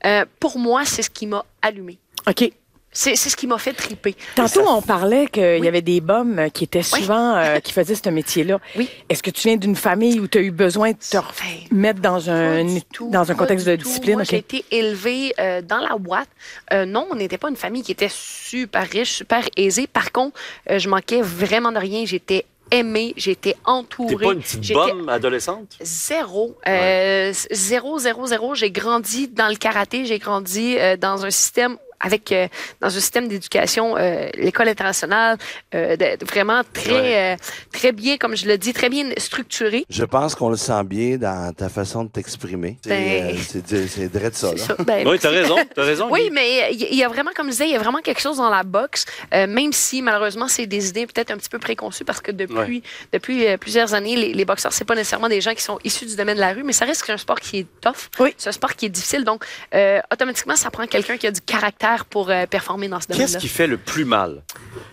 Euh, pour moi, c'est ce qui m'a allumé. OK. C'est c'est ce qui m'a fait triper. Tantôt, on parlait qu'il Oui. y avait des euh, qui étaient souvent, euh, [laughs] qui faisaient ce métier-là. Oui. Est-ce que tu viens d'une famille où tu as eu besoin de te Hey. remettre dans un, tout, dans un contexte de tout. discipline? Moi, j'ai été élevée euh, dans la boîte. Euh, non, on n'était pas une famille qui était super riche, super aisée. Par contre, je manquais vraiment de rien. J'étais aimée, j'étais entourée. T'es pas une petite bombe adolescente? Zéro. Euh, Zéro, zéro, zéro. J'ai grandi dans le karaté. J'ai grandi euh, dans un système avec euh, dans un système d'éducation, euh, l'école internationale, euh, de- vraiment très euh, très bien, comme je le dis, très bien structuré. Je pense qu'on le sent bien dans ta façon de t'exprimer. C'est Ben- euh, c'est c'est vrai de ça, C'est là. ça. Ben, Oui, t'as raison. T'as raison. Oui, mais il y a vraiment, comme je disais, il y a vraiment quelque chose dans la boxe, euh, même si malheureusement c'est des idées peut-être un petit peu préconçues parce que depuis, depuis euh, plusieurs années, les, les boxeurs, c'est pas nécessairement des gens qui sont issus du domaine de la rue, mais ça reste un sport qui est tough. Oui. C'est un sport qui est difficile, donc euh, automatiquement, ça prend quelqu'un qui a du caractère pour euh, performer dans ce Qu'est-ce domaine-là. qui fait le plus mal?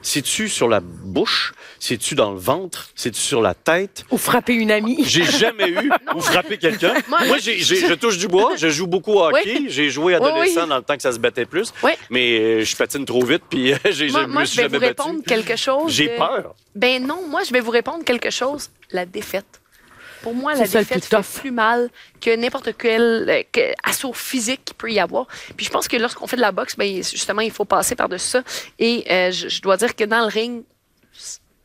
C'est-tu sur la bouche? C'est-tu dans le ventre? C'est-tu sur la tête? Ou frapper une amie? [laughs] J'ai jamais eu ou frappé quelqu'un? [laughs] Moi, Moi, je touche du bois. Je joue beaucoup au hockey. J'ai joué adolescent oui. dans le temps que ça se battait plus. Oui. Mais euh, je patine trop vite, puis euh, j'ai je moi, je vais vous jamais répondre battu. quelque chose. J'ai de- peur. Ben non, moi, je vais vous répondre quelque chose. La défaite. Pour moi, C'est la défaite fait tough. plus mal que n'importe quel euh, que- assaut physique qu'il peut y avoir. Puis je pense que lorsqu'on fait de la boxe, ben, justement, il faut passer par-dessus ça. Et euh, je, je dois dire que dans le ring,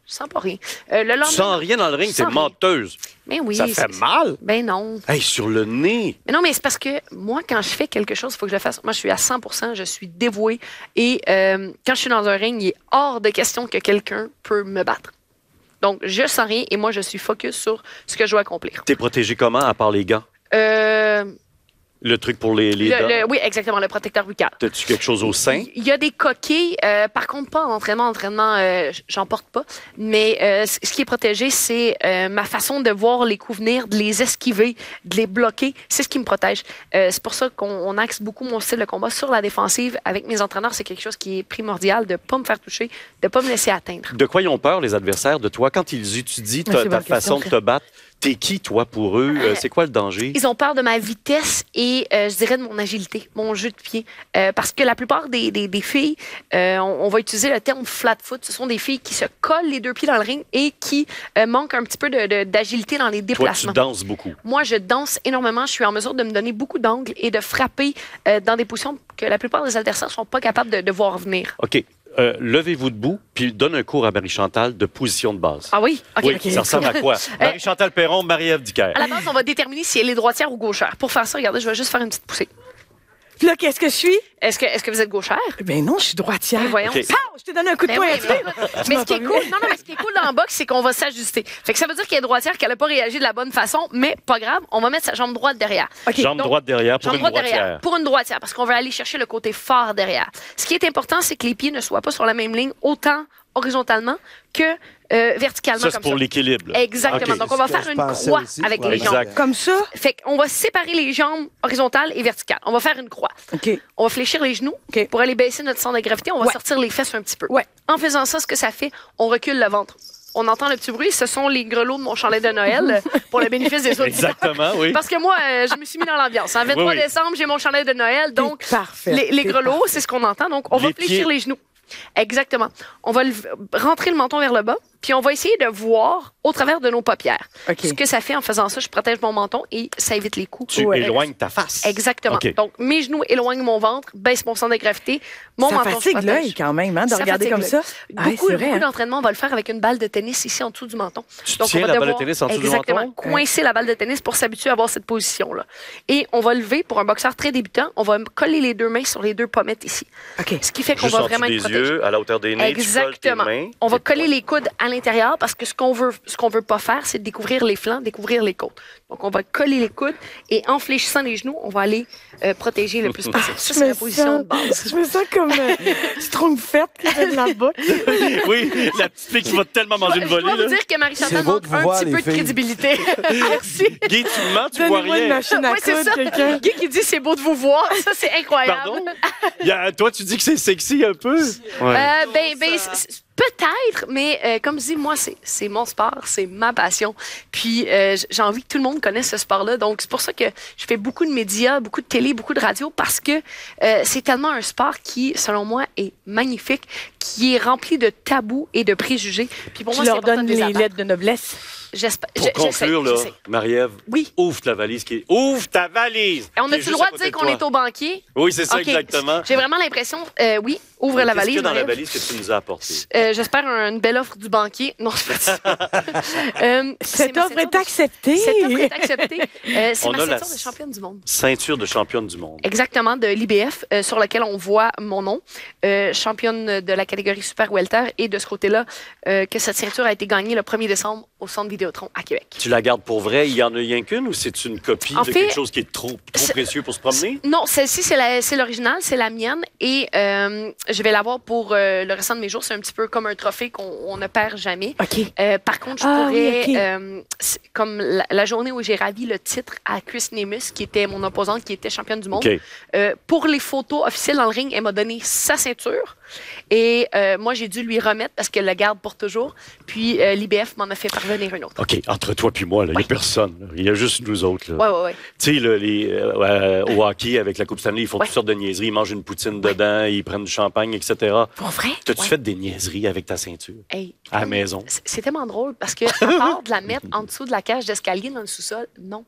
je sens pas rien. Euh, le sens rien dans le ring, t'es rien. menteuse. Mais oui. ça c'est- fait mal. Ben non. Hey, sur le nez. Mais non, mais c'est parce que moi, quand je fais quelque chose, il faut que je le fasse. Moi, je suis à 100 je suis dévouée. Et euh, quand je suis dans un ring, il est hors de question que quelqu'un peut me battre. Donc, je sens rien et moi, je suis focus sur ce que je dois accomplir. T'es protégé comment, à part les gants? Euh, Le truc pour les, les le- dents? le- oui, exactement, le protecteur buccal. T'as-tu quelque chose au sein? Il y a des coquilles, euh, par contre pas en entraînement. Entraînement, euh, j'en porte pas. Mais euh, ce qui est protégé, c'est euh, ma façon de voir les coups venir, de les esquiver, de les bloquer. C'est ce qui me protège. Euh, c'est pour ça qu'on on axe beaucoup mon style de combat sur la défensive. Avec mes entraîneurs, c'est quelque chose qui est primordial de pas me faire toucher, de pas me laisser atteindre. De quoi ils ont peur, les adversaires, de toi, quand ils étudient ta, façon question, de te battre? T'es qui, toi, pour eux? Euh, c'est quoi le danger? Ils ont peur de ma vitesse et, euh, je dirais, de mon agilité, mon jeu de pied. Euh, parce que la plupart des, des- des filles, euh, on, on va utiliser le terme flat foot. Ce sont des filles qui se collent les deux pieds dans le ring et qui euh, manquent un petit peu de- de- d'agilité dans les Toi, tu déplacements. danses beaucoup. Moi, je danse énormément. Je suis en mesure de me donner beaucoup d'angles et de frapper euh, dans des positions que la plupart des adversaires ne sont pas capables de, de voir venir. OK. Euh, Levez-vous debout, puis donne un cours à Marie-Chantal de position de base. Ah oui? OK. oui, ça ressemble à quoi? [laughs] Marie-Chantal Perron, Marie-Ève Dicker. À la base, on va déterminer si elle est droitière ou gauchère. Pour faire ça, regardez, je vais juste faire une petite poussée. Là, qu'est-ce que je suis? Est-ce que, est-ce que vous êtes gauchère? Ben non, je suis droitière. Ben voyons. OK. Pow! Je t'ai donné un coup de Ben poing oui, à mais, pied. mais ce qui est cool, non, non, mais ce qui est cool dans le box, c'est qu'on va s'ajuster. Fait que ça veut dire qu'elle est droitière, qu'elle n'a pas réagi de la bonne façon, mais pas grave, on va mettre sa jambe droite derrière. Jambe donc, droite derrière pour Jambe une droite droitière. derrière. Pour une droitière, parce qu'on veut aller chercher le côté fort derrière. Ce qui est important, c'est que les pieds ne soient pas sur la même ligne, autant horizontalement que euh, verticalement Ça, c'est comme pour l'équilibre. Exactement. Donc, on va faire une croix aussi, avec les jambes. Exact. Comme ça? Fait qu'on va séparer les jambes horizontales et verticales. On va faire une croix. OK. On va fléchir les genoux. OK. Pour aller baisser notre centre de gravité, on va Ouais. sortir les fesses un petit peu. Ouais. En faisant ça, ce que ça fait, on recule le ventre. On entend le petit bruit. Ce sont les grelots de mon chalet de Noël [laughs] pour le bénéfice des auditeurs. Exactement, oui. Parce que moi, euh, je me suis mis dans l'ambiance. En 23 Oui, oui. décembre, j'ai mon chalet de Noël. Donc, parfait. les, grelots, c'est ce qu'on entend. Donc, on va fléchir pieds. les genoux. Exactement. On va le- rentrer le menton vers le bas, puis on va essayer de voir au travers de nos paupières. Ce que ça fait en faisant ça, je protège mon menton et ça évite les coups. Tu Ouais. éloignes ta face. Exactement. Donc, mes genoux éloignent mon ventre, baisse mon centre de gravité, mon ça menton fatigue l'œil quand même, hein, de Ça regarder comme ça. l'œil. Ah, Beaucoup, beaucoup hein. d'entraînement, on va le faire avec une balle de tennis ici en dessous du menton. Tu Donc, tiens on va la balle de tennis en dessous du exactement, menton? coincer la balle de tennis pour s'habituer à avoir cette position-là. Et on va lever, pour un boxeur très débutant, on va coller les deux mains sur les deux pommettes ici. OK. Ce qui fait qu'on va vraiment des être protégé. yeux, à la hauteur des nez, tu colles tes Exactement. mains. On va coller les coudes à l'intérieur parce que ce qu'on veut, ce qu'on veut pas faire, c'est de découvrir les flancs, découvrir les côtes. Donc, on va coller les coudes et en fléchissant les genoux, on va aller euh, protéger le plus possible. Ça, Je c'est la position de base. Je me sens comme euh, Strongfett qui fait de la boxe. [laughs] Oui, la petite fille qui va tellement manger une Je dois volée. vous dire que Marie-Chantal C'est beau manque de vous un voir, petit les peu de filles. crédibilité. [laughs] Merci. Guy, tu mens, tu vois Donnez-moi une rien. machine à Ouais, c'est coudre, ça. quelqu'un. Guy qui dit c'est beau de vous voir, ça c'est incroyable. Pardon? Il y a- toi, tu dis que c'est sexy un peu? Ouais. Euh, ben, ben, peut-être, mais euh, comme je dis, moi, c'est, mon sport, c'est ma passion. Puis euh, j'ai envie que tout le monde connaisse ce sport-là. Donc, c'est pour ça que je fais beaucoup de médias, beaucoup de télé, beaucoup de radio, parce que euh, c'est tellement un sport qui, selon moi, est magnifique, qui est rempli de tabous et de préjugés. Puis pour Tu moi, leur donnes les les abattre. lettres de noblesse. J'espère. Pour je- conclure, là. Marie-Ève, Oui. ouvre ta valise. Qui est... Ouvre ta valise! Et on a-tu le droit de dire qu'on est au banquier? Oui, c'est ça, exactement. J'ai vraiment l'impression, euh, oui, ouvre la Qu'est-ce valise. qu'il y a dans la valise que tu nous as apporté? Euh, J'espère une belle offre du banquier. Non, c'est pas ça. [laughs] Euh, c'est Cette offre est acceptée. Cette offre est acceptée. [laughs] Euh, c'est On ma a la- ceinture de championne du monde. Ceinture de championne du monde. Exactement, de l'IBF, euh, sur laquelle on voit mon nom, euh, championne de la catégorie Super Welter, et de ce côté-là, euh, que cette ceinture a été gagnée le 1er décembre au Centre Vidéotron à Québec. Tu la gardes pour vrai? Il y en a rien qu'une ou c'est une copie En de fait, quelque chose qui est trop, précieux pour se promener? Non, celle-ci, c'est l'original, c'est la mienne, et euh, je vais l'avoir pour euh, le restant de mes jours. C'est un petit peu comme un trophée qu'on on ne perd jamais. OK. Euh, par contre, je Ah pourrais, oui, euh, comme la, la journée où j'ai ravi le titre à Chris Nemus, qui était mon opposante, qui était championne du monde, euh, pour les photos officielles dans le ring, elle m'a donné sa ceinture Et euh, moi, j'ai dû lui remettre parce qu'elle le garde pour toujours. Puis euh, l'IBF m'en a fait parvenir une autre. OK, entre toi puis moi, il n'y a personne. Il y a juste nous autres. là. Ouais, ouais, ouais. Tu sais, là, les, euh, au hockey, avec la Coupe Stanley, ils font Ouais. toutes sortes de niaiseries. Ils mangent une poutine dedans, ils prennent du champagne, etc. Pour vrai? T'as-tu Ouais. fait des niaiseries avec ta ceinture? Hey, à la maison? C'est tellement drôle parce que, à part de la mettre en dessous de la cage d'escalier dans le sous-sol, non.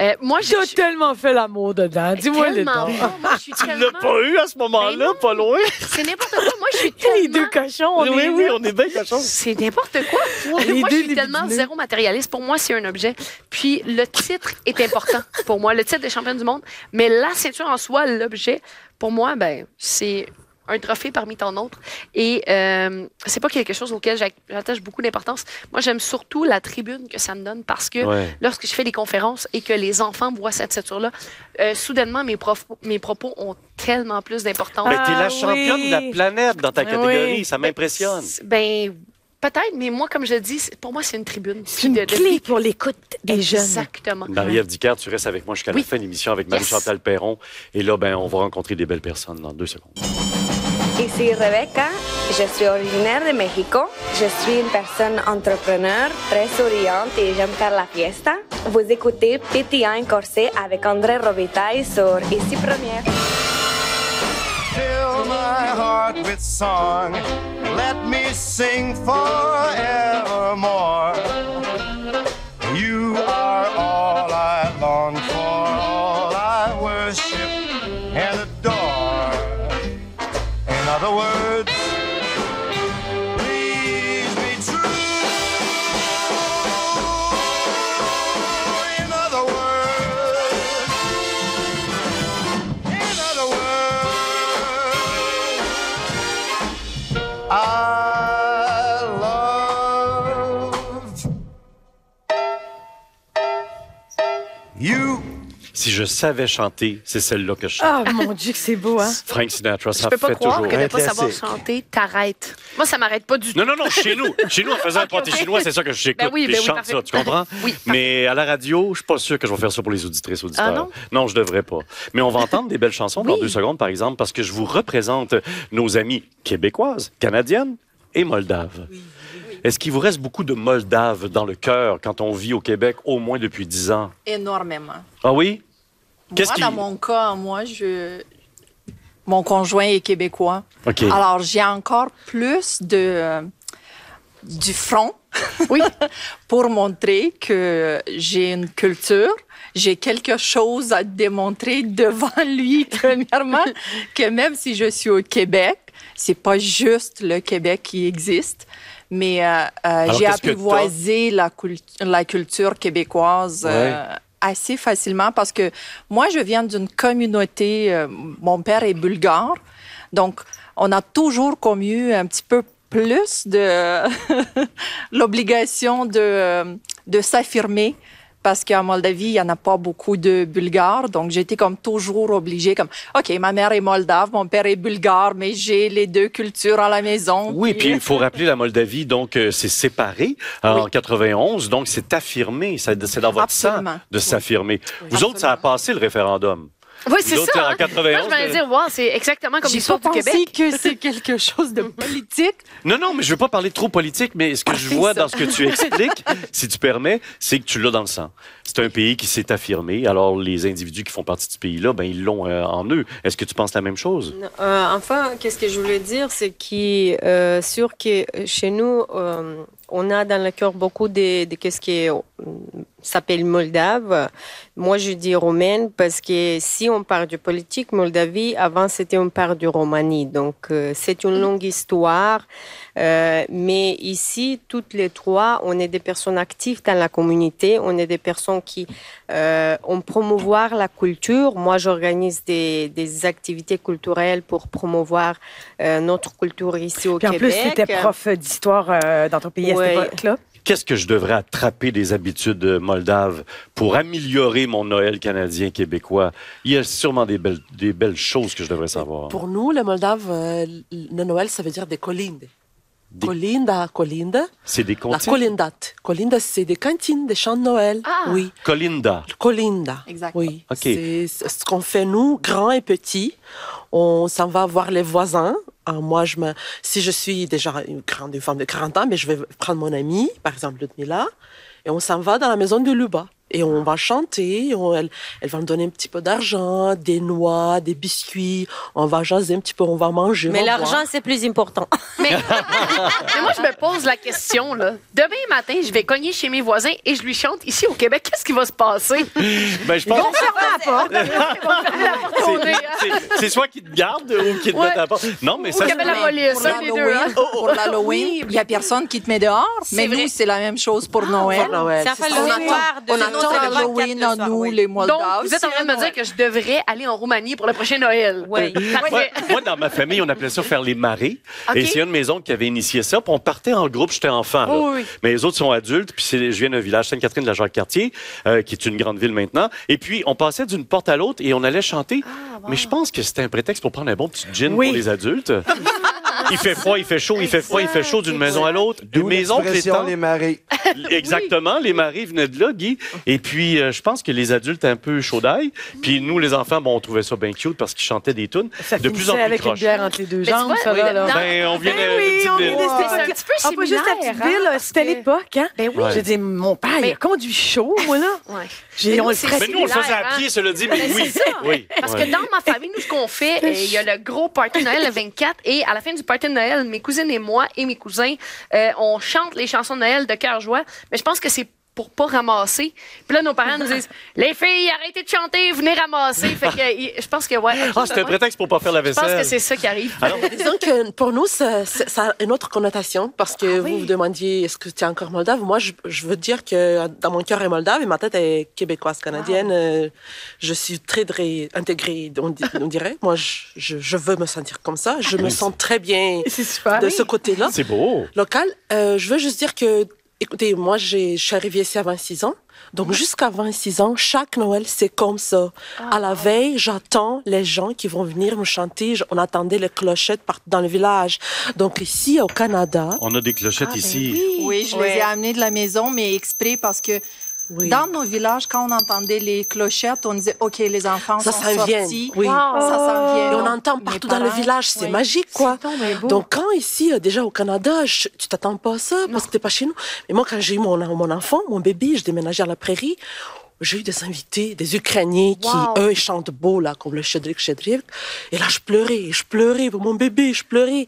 Euh, moi, j'ai. Tellement fait l'amour dedans. Dis-moi le tellement temps. pas. Moi, je suis Tu l'as pas eu à ce moment-là, pas loin? C'est n'importe quoi. Moi, je suis [laughs] Les tellement. deux cochons, on oui, est oui, on est bien cochons. C'est n'importe quoi. Les moi, deux je suis tellement zéro matérialiste. Pour moi, c'est un objet. Puis le titre est important pour moi, le titre des championnes du monde. Mais la ceinture en soi, l'objet, pour moi, ben, c'est un trophée parmi tant d'autres. Et euh, c'est pas quelque chose auquel j'attache beaucoup d'importance. Moi, j'aime surtout la tribune que ça me donne parce que Ouais. lorsque je fais des conférences et que les enfants voient cette ceinture-là, euh, soudainement, mes, prof- mes propos ont tellement plus d'importance. Mais t'es Ah la championne oui. de la planète dans ta Oui. catégorie. Ça m'impressionne. Ben, peut-être, mais moi, comme je dis, pour moi, c'est une tribune. C'est une De- de- clé pour l'écoute des jeunes. Exactement. Marie-Ève Dicker, tu restes avec moi jusqu'à la fin de l'émission avec Yes. Marie-Chantal Perron. Et là, ben, on va rencontrer des belles personnes dans deux secondes. Ici Rebecca, je suis originaire de Mexico. Je suis une personne entrepreneur, très souriante et j'aime faire la fiesta. Vous écoutez Pétillant et Corsé avec André Robitaille sur Ici Première. Fill. Je savais chanter, c'est celle-là que je chante. Ah, mon Dieu, que c'est beau, hein? [laughs] Frank Sinatra, Je ça peux pas fait croire toujours. que de pas savoir chanter t'arrête. Moi, ça m'arrête pas du tout. Non, non, non, chez nous. Chez nous, en faisant un [laughs] pâté chinois, c'est ça que j'écoute. Ben oui, puis ben je oui, chante parfait. ça, tu comprends? [laughs] Oui. Mais à la radio, je suis pas sûr que je vais faire ça pour les auditrices auditeurs. Ah non? je devrais pas. Mais on va entendre des belles chansons dans Oui. deux secondes, par exemple, parce que je vous représente nos amies québécoises, canadiennes et moldaves. Est-ce qu'il vous reste beaucoup de moldaves dans le cœur quand on vit au Québec au moins depuis dix ans? Énormément. Ah oui? Moi, qui- dans mon cas, moi, je... mon conjoint est québécois. Alors, j'ai encore plus de euh, du front [laughs] Oui. pour montrer que j'ai une culture, j'ai quelque chose à démontrer devant [laughs] lui, premièrement, que même si je suis au Québec, c'est pas juste le Québec qui existe, mais euh, euh, j'ai apprivoisé la, la culture québécoise. euh, assez facilement parce que moi, je viens d'une communauté, euh, mon père est bulgare, donc on a toujours comme eu un petit peu plus de [laughs] l'obligation de, de s'affirmer parce qu'en Moldavie, il n'y en a pas beaucoup de Bulgares. Donc, j'étais comme toujours obligée, comme, OK, ma mère est moldave, mon père est bulgare, mais j'ai les deux cultures à la maison. Oui, puis il faut rappeler la Moldavie, donc euh, c'est séparé euh, en 91, donc c'est affirmé, c'est dans votre Absolument. sang de s'affirmer. Vous autres, ça a passé le référendum? Oui, c'est ça. en hein. 91, Moi, je euh, dire, wow, c'est exactement comme J'ai l'histoire pas du pensé Québec. que c'est quelque chose de [laughs] politique. Non, non, mais je veux pas parler trop politique, mais ce que je vois ça. dans ce que tu expliques, [laughs] si tu permets, c'est que tu l'as dans le sang. C'est un pays qui s'est affirmé. Alors, les individus qui font partie de ce pays-là, ben, ils l'ont euh, en eux. Est-ce que tu penses la même chose? Euh, enfin, qu'est-ce que je voulais dire, c'est que euh, sûr que chez nous, euh, on a dans le cœur beaucoup de, de qu'est-ce qui euh, s'appelle Moldave. Moi, je dis roumaine parce que si on parle de politique, Moldavie, avant, c'était on parle de Roumanie. Donc, euh, c'est une longue histoire. Euh, mais ici, toutes les trois, on est des personnes actives dans la communauté. On est des personnes qui euh, ont promouvoir la culture. Moi, j'organise des, des activités culturelles pour promouvoir euh, notre culture ici au Puis en Québec. plus, tu étais prof d'histoire dans ton pays à cette époque-là. Qu'est-ce que je devrais attraper des habitudes euh, moldaves pour améliorer mon Noël canadien québécois? Il y a sûrement des belles, des belles choses que je devrais savoir. Pour nous, les Moldaves, euh, le Noël, ça veut dire des colindes. Des- Colinda, colinda. C'est des La comptines? colindate. Colinda, c'est des cantines, des chants de Noël. Ah. Oui. Colinda. Colinda. Exact. Oui. OK. C'est ce qu'on fait, nous, grands et petits. On s'en va voir les voisins euh, moi, je me, si je suis déjà une grande une femme de 40 ans, mais je vais prendre mon amie, par exemple Ludmilla, et on s'en va dans la maison de Luba. Et on va chanter, on- elle, elle va me donner un petit peu d'argent, des noix, des biscuits, on va jaser un petit peu, on va manger. Mais l'argent, c'est plus important. [laughs] Mais, mais moi, je me pose la question, là. Demain matin, je vais cogner chez mes voisins et je lui chante ici au Québec. Qu'est-ce qui va se passer? Ben, je Ils pense vont fermer la porte. Ils vont fermer la porte au nez, c'est- c'est soit qu'ils te gardent ou qu'ils te Ouais. mettent à la porte. Non, mais Ou ça Pour deux. hein. l'Halloween, pour l'Halloween, il y a personne qui te met dehors. Mais vrai. nous, c'est la même chose pour Noël. Pour Noël, Ça c'est fait le On mémoire attend, de on notre attend le 24 l'Halloween le à soir, nous, oui. les Donc, vous êtes en train de me dire que je devrais aller en Roumanie pour le prochain Noël. Oui. Moi, dans ma famille, on appelait ça faire les marées. Et c'est un de mes oncles qui avait initié ça. Puis on partait en groupe, j'étais enfant. là. Oui, oui. Mais les autres sont adultes. Puis c'est- je viens d'un village, Sainte-Catherine de la Jacques-Cartier, euh, qui est une grande ville maintenant. Et puis, on passait d'une porte à l'autre et on allait chanter. Mais je pense que c'était un prétexte pour prendre un bon petit gin Oui. pour les adultes. [laughs] il fait froid, il fait chaud, il fait froid, il fait chaud d'une maison à l'autre. D'où Mes oncles étant... les marées. [laughs] Exactement, les maris venaient de là, Guy. Et puis, euh, je pense que les adultes un peu chaud d'ail. Puis nous, les enfants, bon, on trouvait ça bien cute parce qu'ils chantaient des tunes Ça de plus en plus avec une croches. bière entre les deux jambes, ça, oui, là. Ben, on vient Ben de oui, on de cette Mais c'est un petit peu Ah, pas juste la similaire, petite ville, hein, c'était parce que- l'époque, hein? Ben oui. J'ai dit, mon père, il a conduit chaud, moi, là. Ouais. On nous, le Mais nous, on le faisait similaire, à pied, hein. cela dit, mais Ben, oui. oui. Parce que dans ma famille, nous, ce qu'on fait, [laughs] euh, il y a le gros party Noël le 24 et à la fin du party de Noël, mes cousines et moi et mes cousins, euh, on chante les chansons de Noël de cœur joie. Mais je pense que c'est pour pas ramasser. Puis là, nos parents nous disent [laughs] Les filles, arrêtez de chanter, venez ramasser. Fait que euh, je pense que, ouais. Ah, c'est un prétexte pour pas faire la Je pense vaisselle. que c'est ça qui arrive. Alors, Disons que pour nous, ça, a une autre connotation parce que Ah vous oui. vous demandiez est-ce que tu es encore moldave? Moi, je, je veux dire que dans mon cœur est moldave et ma tête est québécoise canadienne. Euh, Je suis très, très intégrée, on, di- on dirait. Moi, je, veux me sentir comme ça. Je me sens très bien super. de ce côté-là. c'est beau. Local, euh, je veux juste dire que, écoutez, moi, j'ai- je suis arrivée ici à 26 ans. Donc, jusqu'à 26 ans, chaque Noël, c'est comme ça. À la veille, j'attends les gens qui vont venir me chanter. On attendait les clochettes partout dans le village. Donc, ici, au Canada, On a des clochettes ici. Oui, je les ai amenés de la maison, mais exprès parce que oui. dans nos villages, quand on entendait les clochettes, on disait OK, les enfants ça sont s'en vient. sortis. Oui. Ça s'en vient. Et on entend partout dans le village, c'est oui. magique, quoi. donc bien beau. Donc, quand ici, euh, déjà au Canada, je- tu t'attends pas à ça parce que t'es pas chez nous. Mais moi, quand j'ai eu mon, mon enfant, mon bébé, je déménageais à la prairie, j'ai eu des invités, des Ukrainiens qui, eux, ils chantent beau, là, comme le Chedrik Chedrik. Et là, je pleurais, je pleurais pour mon bébé, je pleurais.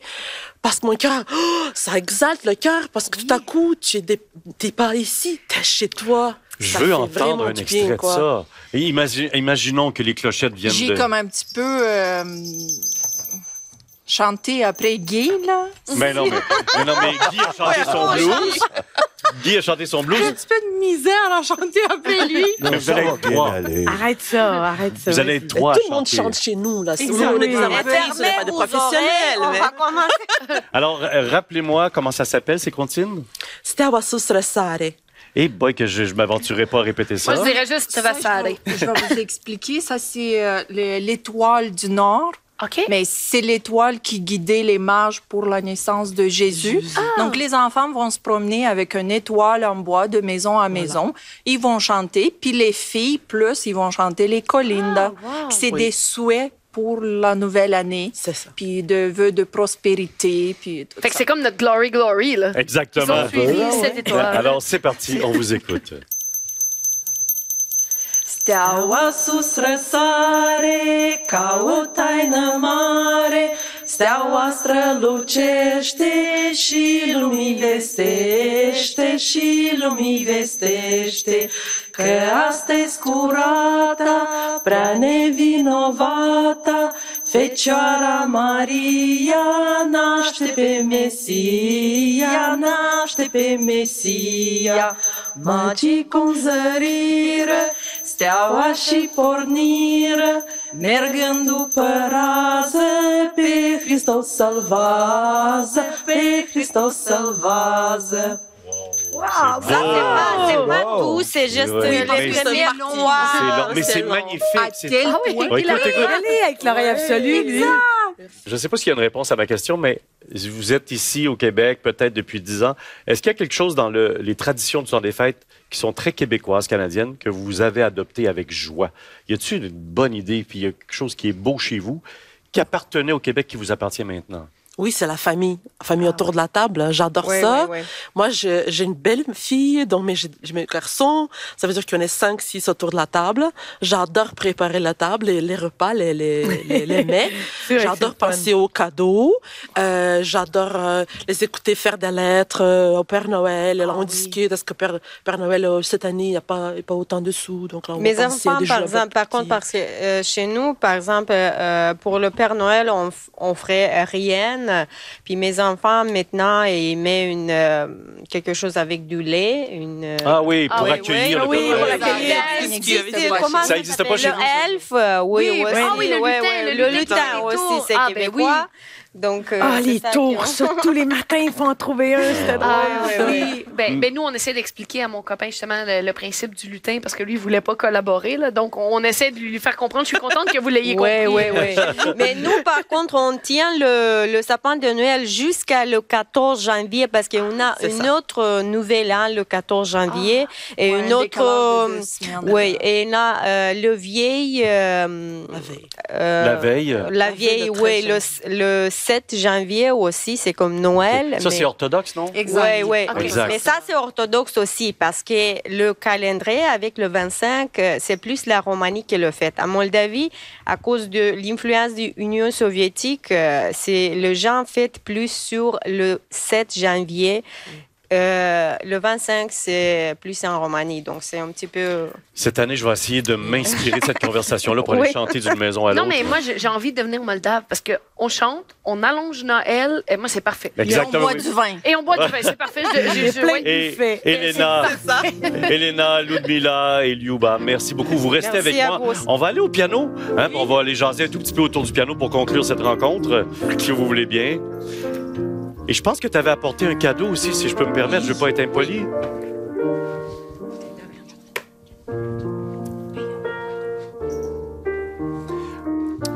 Parce que mon cœur, oh, ça exalte le cœur parce que tout à coup, tu es des- t'es pas ici, t'es chez toi. Je veux entendre un extrait bien, de ça. Et imaginons que les clochettes viennent J'ai de... comme un petit peu euh, chanté après Guy, là. Mais non, mais, mais non, mais Guy a chanté son blues. Guy a chanté son blues. J'ai un petit peu de misère à chanter après lui. [laughs] Mais vous ça allez être trois. Arrête ça, arrête ça. Vous allez être trois tout le monde chante chez nous, là. Si Exact. on est des amateurs, ce n'est pas des professionnels. mais- Alors, rappelez-moi comment ça s'appelle, ces comptines? Stava sus răsare. Et boy, que je ne m'aventurerai pas à répéter ça. Moi, je dirais juste Ça, ça va vais- Je vais vous expliquer. Ça, c'est euh, le- l'étoile du Nord. OK. Mais c'est l'étoile qui guidait les mages pour la naissance de Jésus. Donc, les enfants vont se promener avec une étoile en bois de maison à maison. Ils vont chanter. Puis les filles, plus, ils vont chanter les colindas. C'est Oui. des souhaits pour la nouvelle année. C'est ça. Puis de vœux de prospérité. Puis tout Fait que c'est comme notre Glory Glory, là. Ils Exactement. ont suivi cette étoile. Alors, c'est parti, on vous écoute. Steaua sus răsare ca o taină mare, Steaua strălucește și lumii vestește, și lumii vestește, Că astăzi curata, prea nevinovata, Fecioara Maria naște pe Mesia, naște pe Mesia. Magii cum zăriră, steaua și porniră, Mergând după rază, pe Hristos salvază, pe Hristos salvază. Ça, c'est pas, c'est pas tout, c'est juste Oui, les premières noires. mais c'est magnifique. c'est- Quel Ah oui. point. Allez, avec l'oreille absolue, lui. Je ne sais pas s'il y a une réponse à ma question, mais vous êtes ici au Québec peut-être depuis 10 ans. Est-ce qu'il y a quelque chose dans le- les traditions du temps des fêtes qui sont très québécoises, canadiennes, que vous avez adopté avec joie? Y a-t-il une bonne idée, puis y a quelque chose qui est beau chez vous, qui appartenait au Québec, qui vous appartient maintenant? Oui, c'est la famille. La famille autour de la table. hein. J'adore Ouais, ça. ouais, ouais. Moi, j'ai une belle fille, donc j'ai mes garçons. Ça veut dire qu'on est cinq, six autour de la table. J'adore préparer la table, les, les repas, les, les, [laughs] les, les mets. J'adore penser aux cadeaux. Euh, J'adore euh, les écouter faire des lettres euh, au Père Noël. Et Ah là, on discute. Est-ce que Père, Père Noël, cette année, il n'y a pas, il y a pas autant de sous? Donc là, on Mes enfants, par exemple, par contre, parce que chez nous, par exemple, pour le Père Noël, on, on ferait rien. Puis mes enfants, maintenant, ils mettent une, euh, quelque chose avec du lait. Une, euh, Ah oui, pour accueillir le oui, Père pour Noël. accueillir. Existe Ça existe pas chez le vous, ça? elfe, euh, oui, Oui, aussi, ah oui, le lutin, le le lutin lutin qui fait aussi, c'est Ah, ben québécois. Donc, euh, Ah, les ça tours, ça, tous les matins, il faut en trouver un, c'était drôle. Ah, ça. oui. Ben, ben, nous, on essaie d'expliquer à mon copain justement le, le principe du lutin parce que lui, il voulait pas collaborer. Là, donc, on essaie de lui faire comprendre. Je suis contente que vous l'ayez Ouais, compris. ouais, ouais. [laughs] Mais nous, par contre, on tient le, le sapin de Noël jusqu'à le 14 janvier parce qu'on a une ça. autre nouvelle hein, le 14 janvier et Ouais, une un autre. de euh. Oui, et on a euh, le vieil. euh, La veille. euh, La veille. La vieille, le oui, 13 le, le 7 janvier aussi, c'est comme Noël. Ça, mais- c'est orthodoxe, non? oui, oui. Exact. Mais ça, c'est orthodoxe aussi parce que le calendrier avec le 25, euh, c'est plus la Roumanie qui le fait. En Moldavie, à cause de l'influence de l'Union soviétique, euh, c'est le gens fait plus sur le 7 janvier. Euh, le 25, c'est plus en Roumanie. Donc, c'est un petit peu. Cette année, je vais essayer de m'inspirer de cette conversation-là pour aller Oui. chanter d'une maison à Non, l'autre. mais moi, j'ai envie de devenir moldave parce qu'on chante, on allonge Noël, et moi, c'est parfait. Exactement. On boit oui. du vin. Et on boit du vin, c'est parfait. Je- je- je- ouais. Et. Elena, [laughs] Elena, Ludmila et Liuba, merci beaucoup. Vous restez Merci avec moi. vous. On va aller au piano. hein, On va aller jaser un tout petit peu autour du piano pour conclure cette rencontre, si vous voulez bien. Et je pense que tu avais apporté un cadeau aussi, si je peux me permettre. Je ne veux pas être impoli.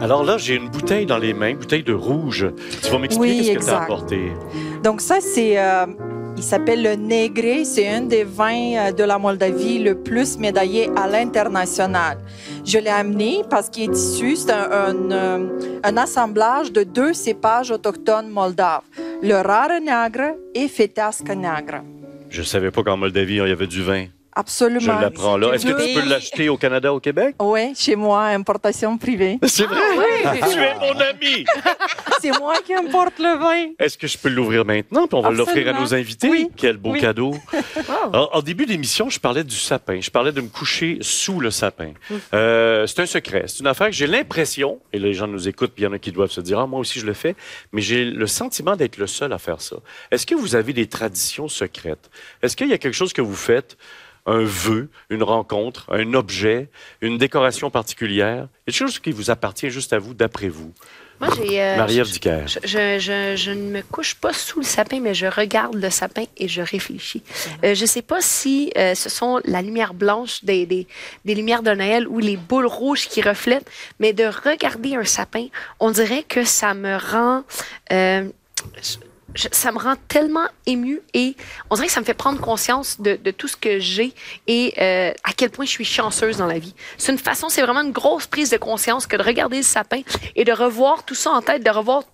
Alors là, j'ai une bouteille dans les mains, bouteille de rouge. Tu vas m'expliquer Oui, ce que tu as apporté. Donc ça, c'est, euh, il s'appelle le Negre. C'est un des vins euh, de la Moldavie le plus médaillé à l'international. Je l'ai amené parce qu'il est issu, c'est un, euh, assemblage de deux cépages autochtones moldaves, le Rare Negre et Fetească Negre. Je savais pas qu'en Moldavie, il y avait du vin. Absolument. Je l'apprends là. Est-ce que tu Oui. peux l'acheter au Canada, au Québec? Oui, chez moi, importation privée. [laughs] C'est vrai? tu es mon ami! [laughs] c'est moi qui importe le vin. Est-ce que je peux l'ouvrir maintenant? Puis on va l'offrir à nos invités? Oui. Quel beau Oui. cadeau. [laughs] Alors, en début d'émission, je parlais du sapin. Je parlais de me coucher sous le sapin. Euh, c'est un secret. C'est une affaire que j'ai l'impression, et les gens nous écoutent, puis il y en a qui doivent se dire, ah, moi aussi je le fais, mais j'ai le sentiment d'être le seul à faire ça. Est-ce que vous avez des traditions secrètes? Est-ce qu'il y a quelque chose que vous faites? Un vœu, une rencontre, un objet, une décoration particulière. Quelque chose qui vous appartient juste à vous, d'après vous. Moi, j'ai. euh, Marie-Ève je-. Je, je, je- je ne me couche pas sous le sapin, mais je regarde le sapin et je réfléchis. Euh, je ne sais pas si euh, ce sont la lumière blanche des, des, des lumières de Noël ou les boules rouges qui reflètent, mais de regarder un sapin, on dirait que ça me rend. Ça me rend tellement émue et on dirait que ça me fait prendre conscience de, de tout ce que j'ai et euh, à quel point je suis chanceuse dans la vie. C'est une façon, c'est vraiment une grosse prise de conscience que de regarder le sapin et de revoir tout ça en tête, de revoir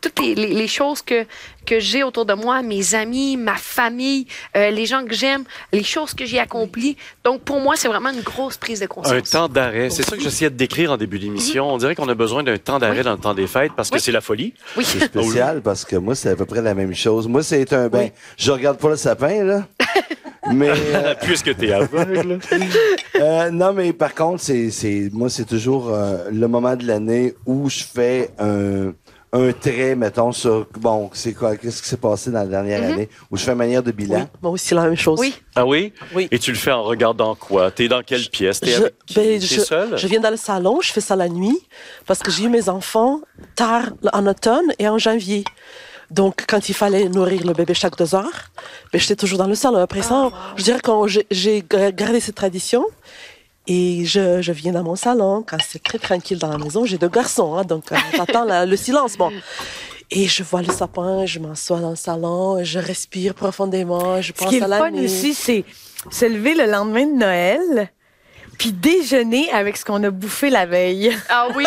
toutes les, les- les choses que, que j'ai autour de moi, mes amis, ma famille, euh, les gens que j'aime, les choses que j'ai accomplies. Donc pour moi, c'est vraiment une grosse prise de Un conscience. temps d'arrêt. C'est ça que j'essayais de décrire en début d'émission. On dirait qu'on a besoin d'un temps d'arrêt dans le temps des fêtes parce que c'est la folie. Oui. C'est spécial parce que moi, c'est à peu près la même chose. Moi, c'est un. Ben, je regarde pas le sapin, là. [laughs] mais. [laughs] euh, Puisque tu es aveugle. euh, non, mais par contre, c'est, c'est, moi, c'est toujours euh, le moment de l'année où je fais un, un trait, mettons, sur. Bon, c'est quoi, qu'est-ce qui s'est passé dans la dernière Mhm. année, où je fais manière de bilan? Moi aussi, la même chose. Oui. Ah oui? Oui. Et tu le fais en regardant quoi? T'es dans quelle pièce? T'es avec ben, je, seule? je viens dans le salon, je fais ça la nuit parce que j'ai eu mes enfants tard en automne et en janvier. Donc, quand il fallait nourrir le bébé chaque deux heures, ben, j'étais toujours dans le salon. Après ça, je dirais que j'ai- j'ai gardé cette tradition et je, je viens dans mon salon quand c'est très tranquille dans la maison. J'ai deux garçons, hein, donc euh, j'attends le silence. Bon. Et je vois le sapin, je m'assois dans le salon, je respire profondément, je Ce pense qui est à la fun nuit. aussi, c'est se lever le lendemain de Noël, puis déjeuner avec ce qu'on a bouffé la veille. Ah oui?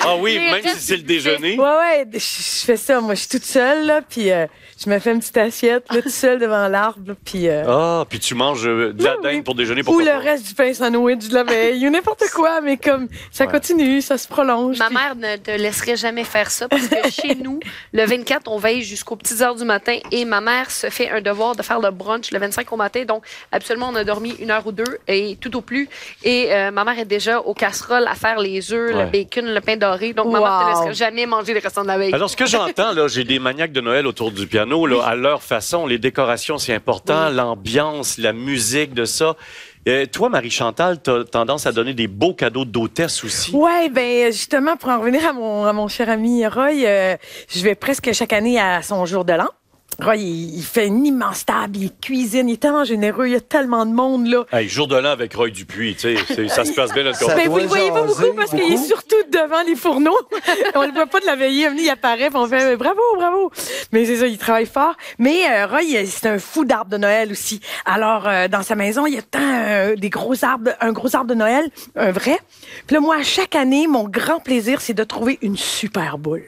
Ah oui, même si c'est le déjeuner. Ouais, ouais, je je fais ça. Moi, je suis toute seule, là, puis euh, je me fais une petite assiette, là, toute seule devant l'arbre, puis... euh, Ah, puis tu manges euh, de la dinde pour déjeuner. ou Pourquoi le pas? reste du pain sandwich de la veille, ou n'importe quoi, mais comme ça continue, ça se prolonge. Ma puis- mère ne te laisserait jamais faire ça parce que chez nous, le 24, on veille jusqu'aux petites heures du matin et ma mère se fait un devoir de faire le brunch le 25 au matin. Donc, absolument, on a dormi une heure ou deux et tout au plus. Et euh, ma mère est déjà aux casseroles à faire les œufs, Ouais. le bacon, le pain doré. Donc, ma mère ne te Wow. laisserait jamais manger les restants de la veille. Alors, ce que j'entends, là, j'ai des maniaques de Noël autour du piano, là, à leur façon. Les décorations, c'est important. L'ambiance, la musique de ça. Euh, toi, Marie-Chantal, t'as tendance à donner des beaux cadeaux d'hôtesse aussi? Ouais, ben justement pour en revenir à mon à mon cher ami Roy, euh, je vais presque chaque année à son jour de l'an. Roy, il, il fait une immense table, il cuisine, il est tellement généreux, il y a tellement de monde là. Hey, jour de l'an avec Roy Dupuis, tu sais, c'est- ça se passe bien notre. [laughs] Ben, vous le voyez pas beaucoup parce qu'il est surtout devant les fourneaux. [laughs] on le voit pas de la veillée. Il apparaît, puis on fait bravo, bravo. Mais c'est ça, il travaille fort. Mais euh, Roy, euh, c'est un fou d'arbres de Noël aussi. Alors euh, dans sa maison, il y a tant euh, des gros arbres, un gros arbre de Noël, un vrai. Puis là, moi, à chaque année, mon grand plaisir, c'est de trouver une super boule,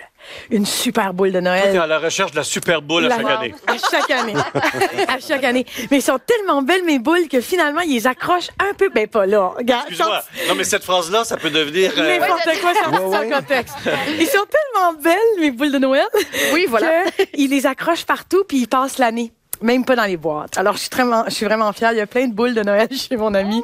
une super boule de Toi, t'es Noël. à la recherche de la super boule à chaque année. À chaque année. [laughs] à chaque année. Mais ils sont tellement belles, mes boules, que finalement, ils les accrochent un peu. Ben, pas là. Regarde, Excuse-moi. Non, mais cette phrase-là, ça peut devenir... euh, N'importe quoi sorti Ouais, ouais. sans contexte. Ils sont tellement belles, mes boules de Noël. Oui, voilà. Ils les accrochent partout puis ils passent l'année. Même pas dans les boîtes. Alors, je suis, vraiment, je suis vraiment fière. Il y a plein de boules de Noël [laughs] chez mon ami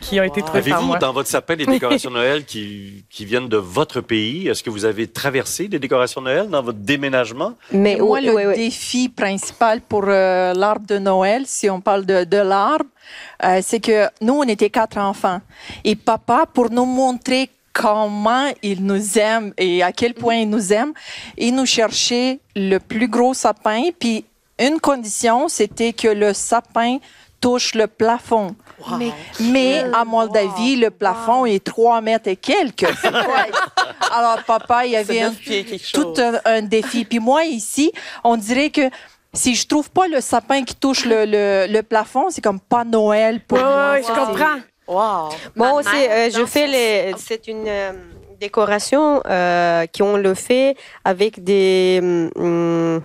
qui ont été trouvées par Avez-vous dans votre sapin des décorations de Noël qui, qui viennent de votre pays? Est-ce que vous avez traversé des décorations de Noël dans votre déménagement? Mais Moi, oui, le oui, oui. défi principal pour euh, l'arbre de Noël, si on parle de, de l'arbre, euh, c'est que nous, on était quatre enfants. Et papa, pour nous montrer comment il nous aime et à quel point il nous aime, il nous cherchait le plus gros sapin. Puis une condition, c'était que le sapin touche le plafond. Mais Mais à Moldavie, le plafond est 3 mètres et quelques. [laughs] Alors, papa, il y avait un, tout un, un défi. Puis moi, ici, on dirait que si je trouve pas le sapin qui touche le, le, le plafond, c'est comme pas Noël pour Ouais, moi. je comprends. Wow. Moi Ma aussi, mère, euh, je fais les. C'est une euh, décoration euh, qui on le fait avec des hum,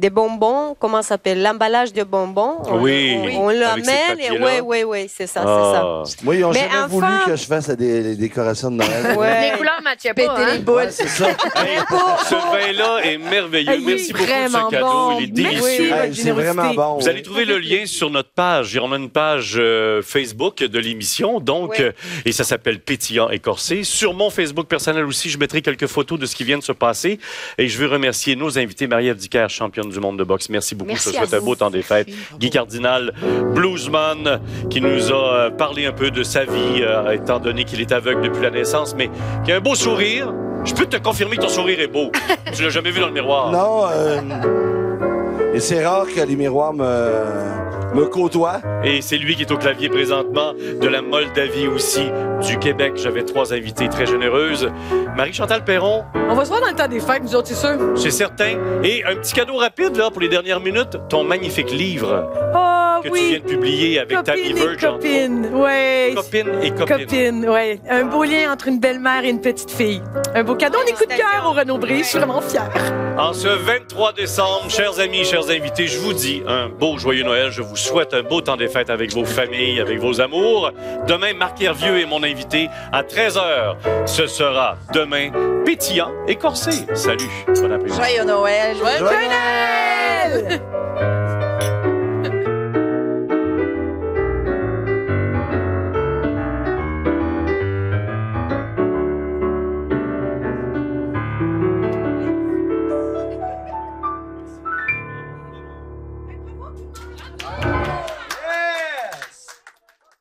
des bonbons. Comment ça s'appelle? L'emballage de bonbons. On- Oui, On, on l'amène et oui, oui, oui, c'est ça, Ah. Moi, ils ont Mais jamais voulu que je fasse des, des décorations de Noël. c'est ça. Ouais. les couleurs matchaient Péter pas. les Hein? boules. Ouais, c'est ça. [laughs] Hey, ce vin-là est merveilleux. Hey, Merci beaucoup de vraiment ce cadeau. bon. Il est délicieux. Hey, c'est vraiment bon. Vous allez trouver le lien sur notre page. On a une page euh, Facebook de l'émission, donc, Oui. euh, et ça s'appelle Pétillant écorsé. Sur mon Facebook personnel aussi, je mettrai quelques photos de ce qui vient de se passer. Et je veux remercier nos invités, Marie-Ève Dicker, championne du monde de boxe. Merci beaucoup. Merci je te à souhaite un beau temps des fêtes. Guy Cardinal, bluesman, qui nous a euh, parlé un peu de sa vie, euh, étant donné qu'il est aveugle depuis la naissance, mais qui a un beau sourire. Je peux te confirmer que ton sourire est beau. [laughs] tu l'as jamais vu dans le miroir. Non, euh, et c'est rare que les miroirs me, me côtoient. Et c'est lui qui est au clavier présentement, de la Moldavie aussi, du Québec. J'avais trois invités très généreuses. Marie-Chantal Perron, On va se voir dans le temps des fêtes, nous autres, c'est sûr. c'est certain. Et un petit cadeau rapide là pour les dernières minutes, ton magnifique livre Oh, que tu oui. viens de publier avec Tammy Copine Verge. entre copine, ouais. Copine et copine. Copine, ouais. Un beau lien entre une belle-mère et une petite fille. Un beau cadeau. On est coup de cœur au Renaud Bré. Je suis vraiment fière. En ce 23 décembre, chers amis, chers invités, je vous dis un beau joyeux Noël. Je vous souhaite un beau temps des fêtes avec vos familles, avec vos amours. Demain, Marc Hervieux est mon invité à 13h. Ce sera demain pétillant et corsé. Salut. Bon appétit. Joyeux Noël. Joyeux Noël!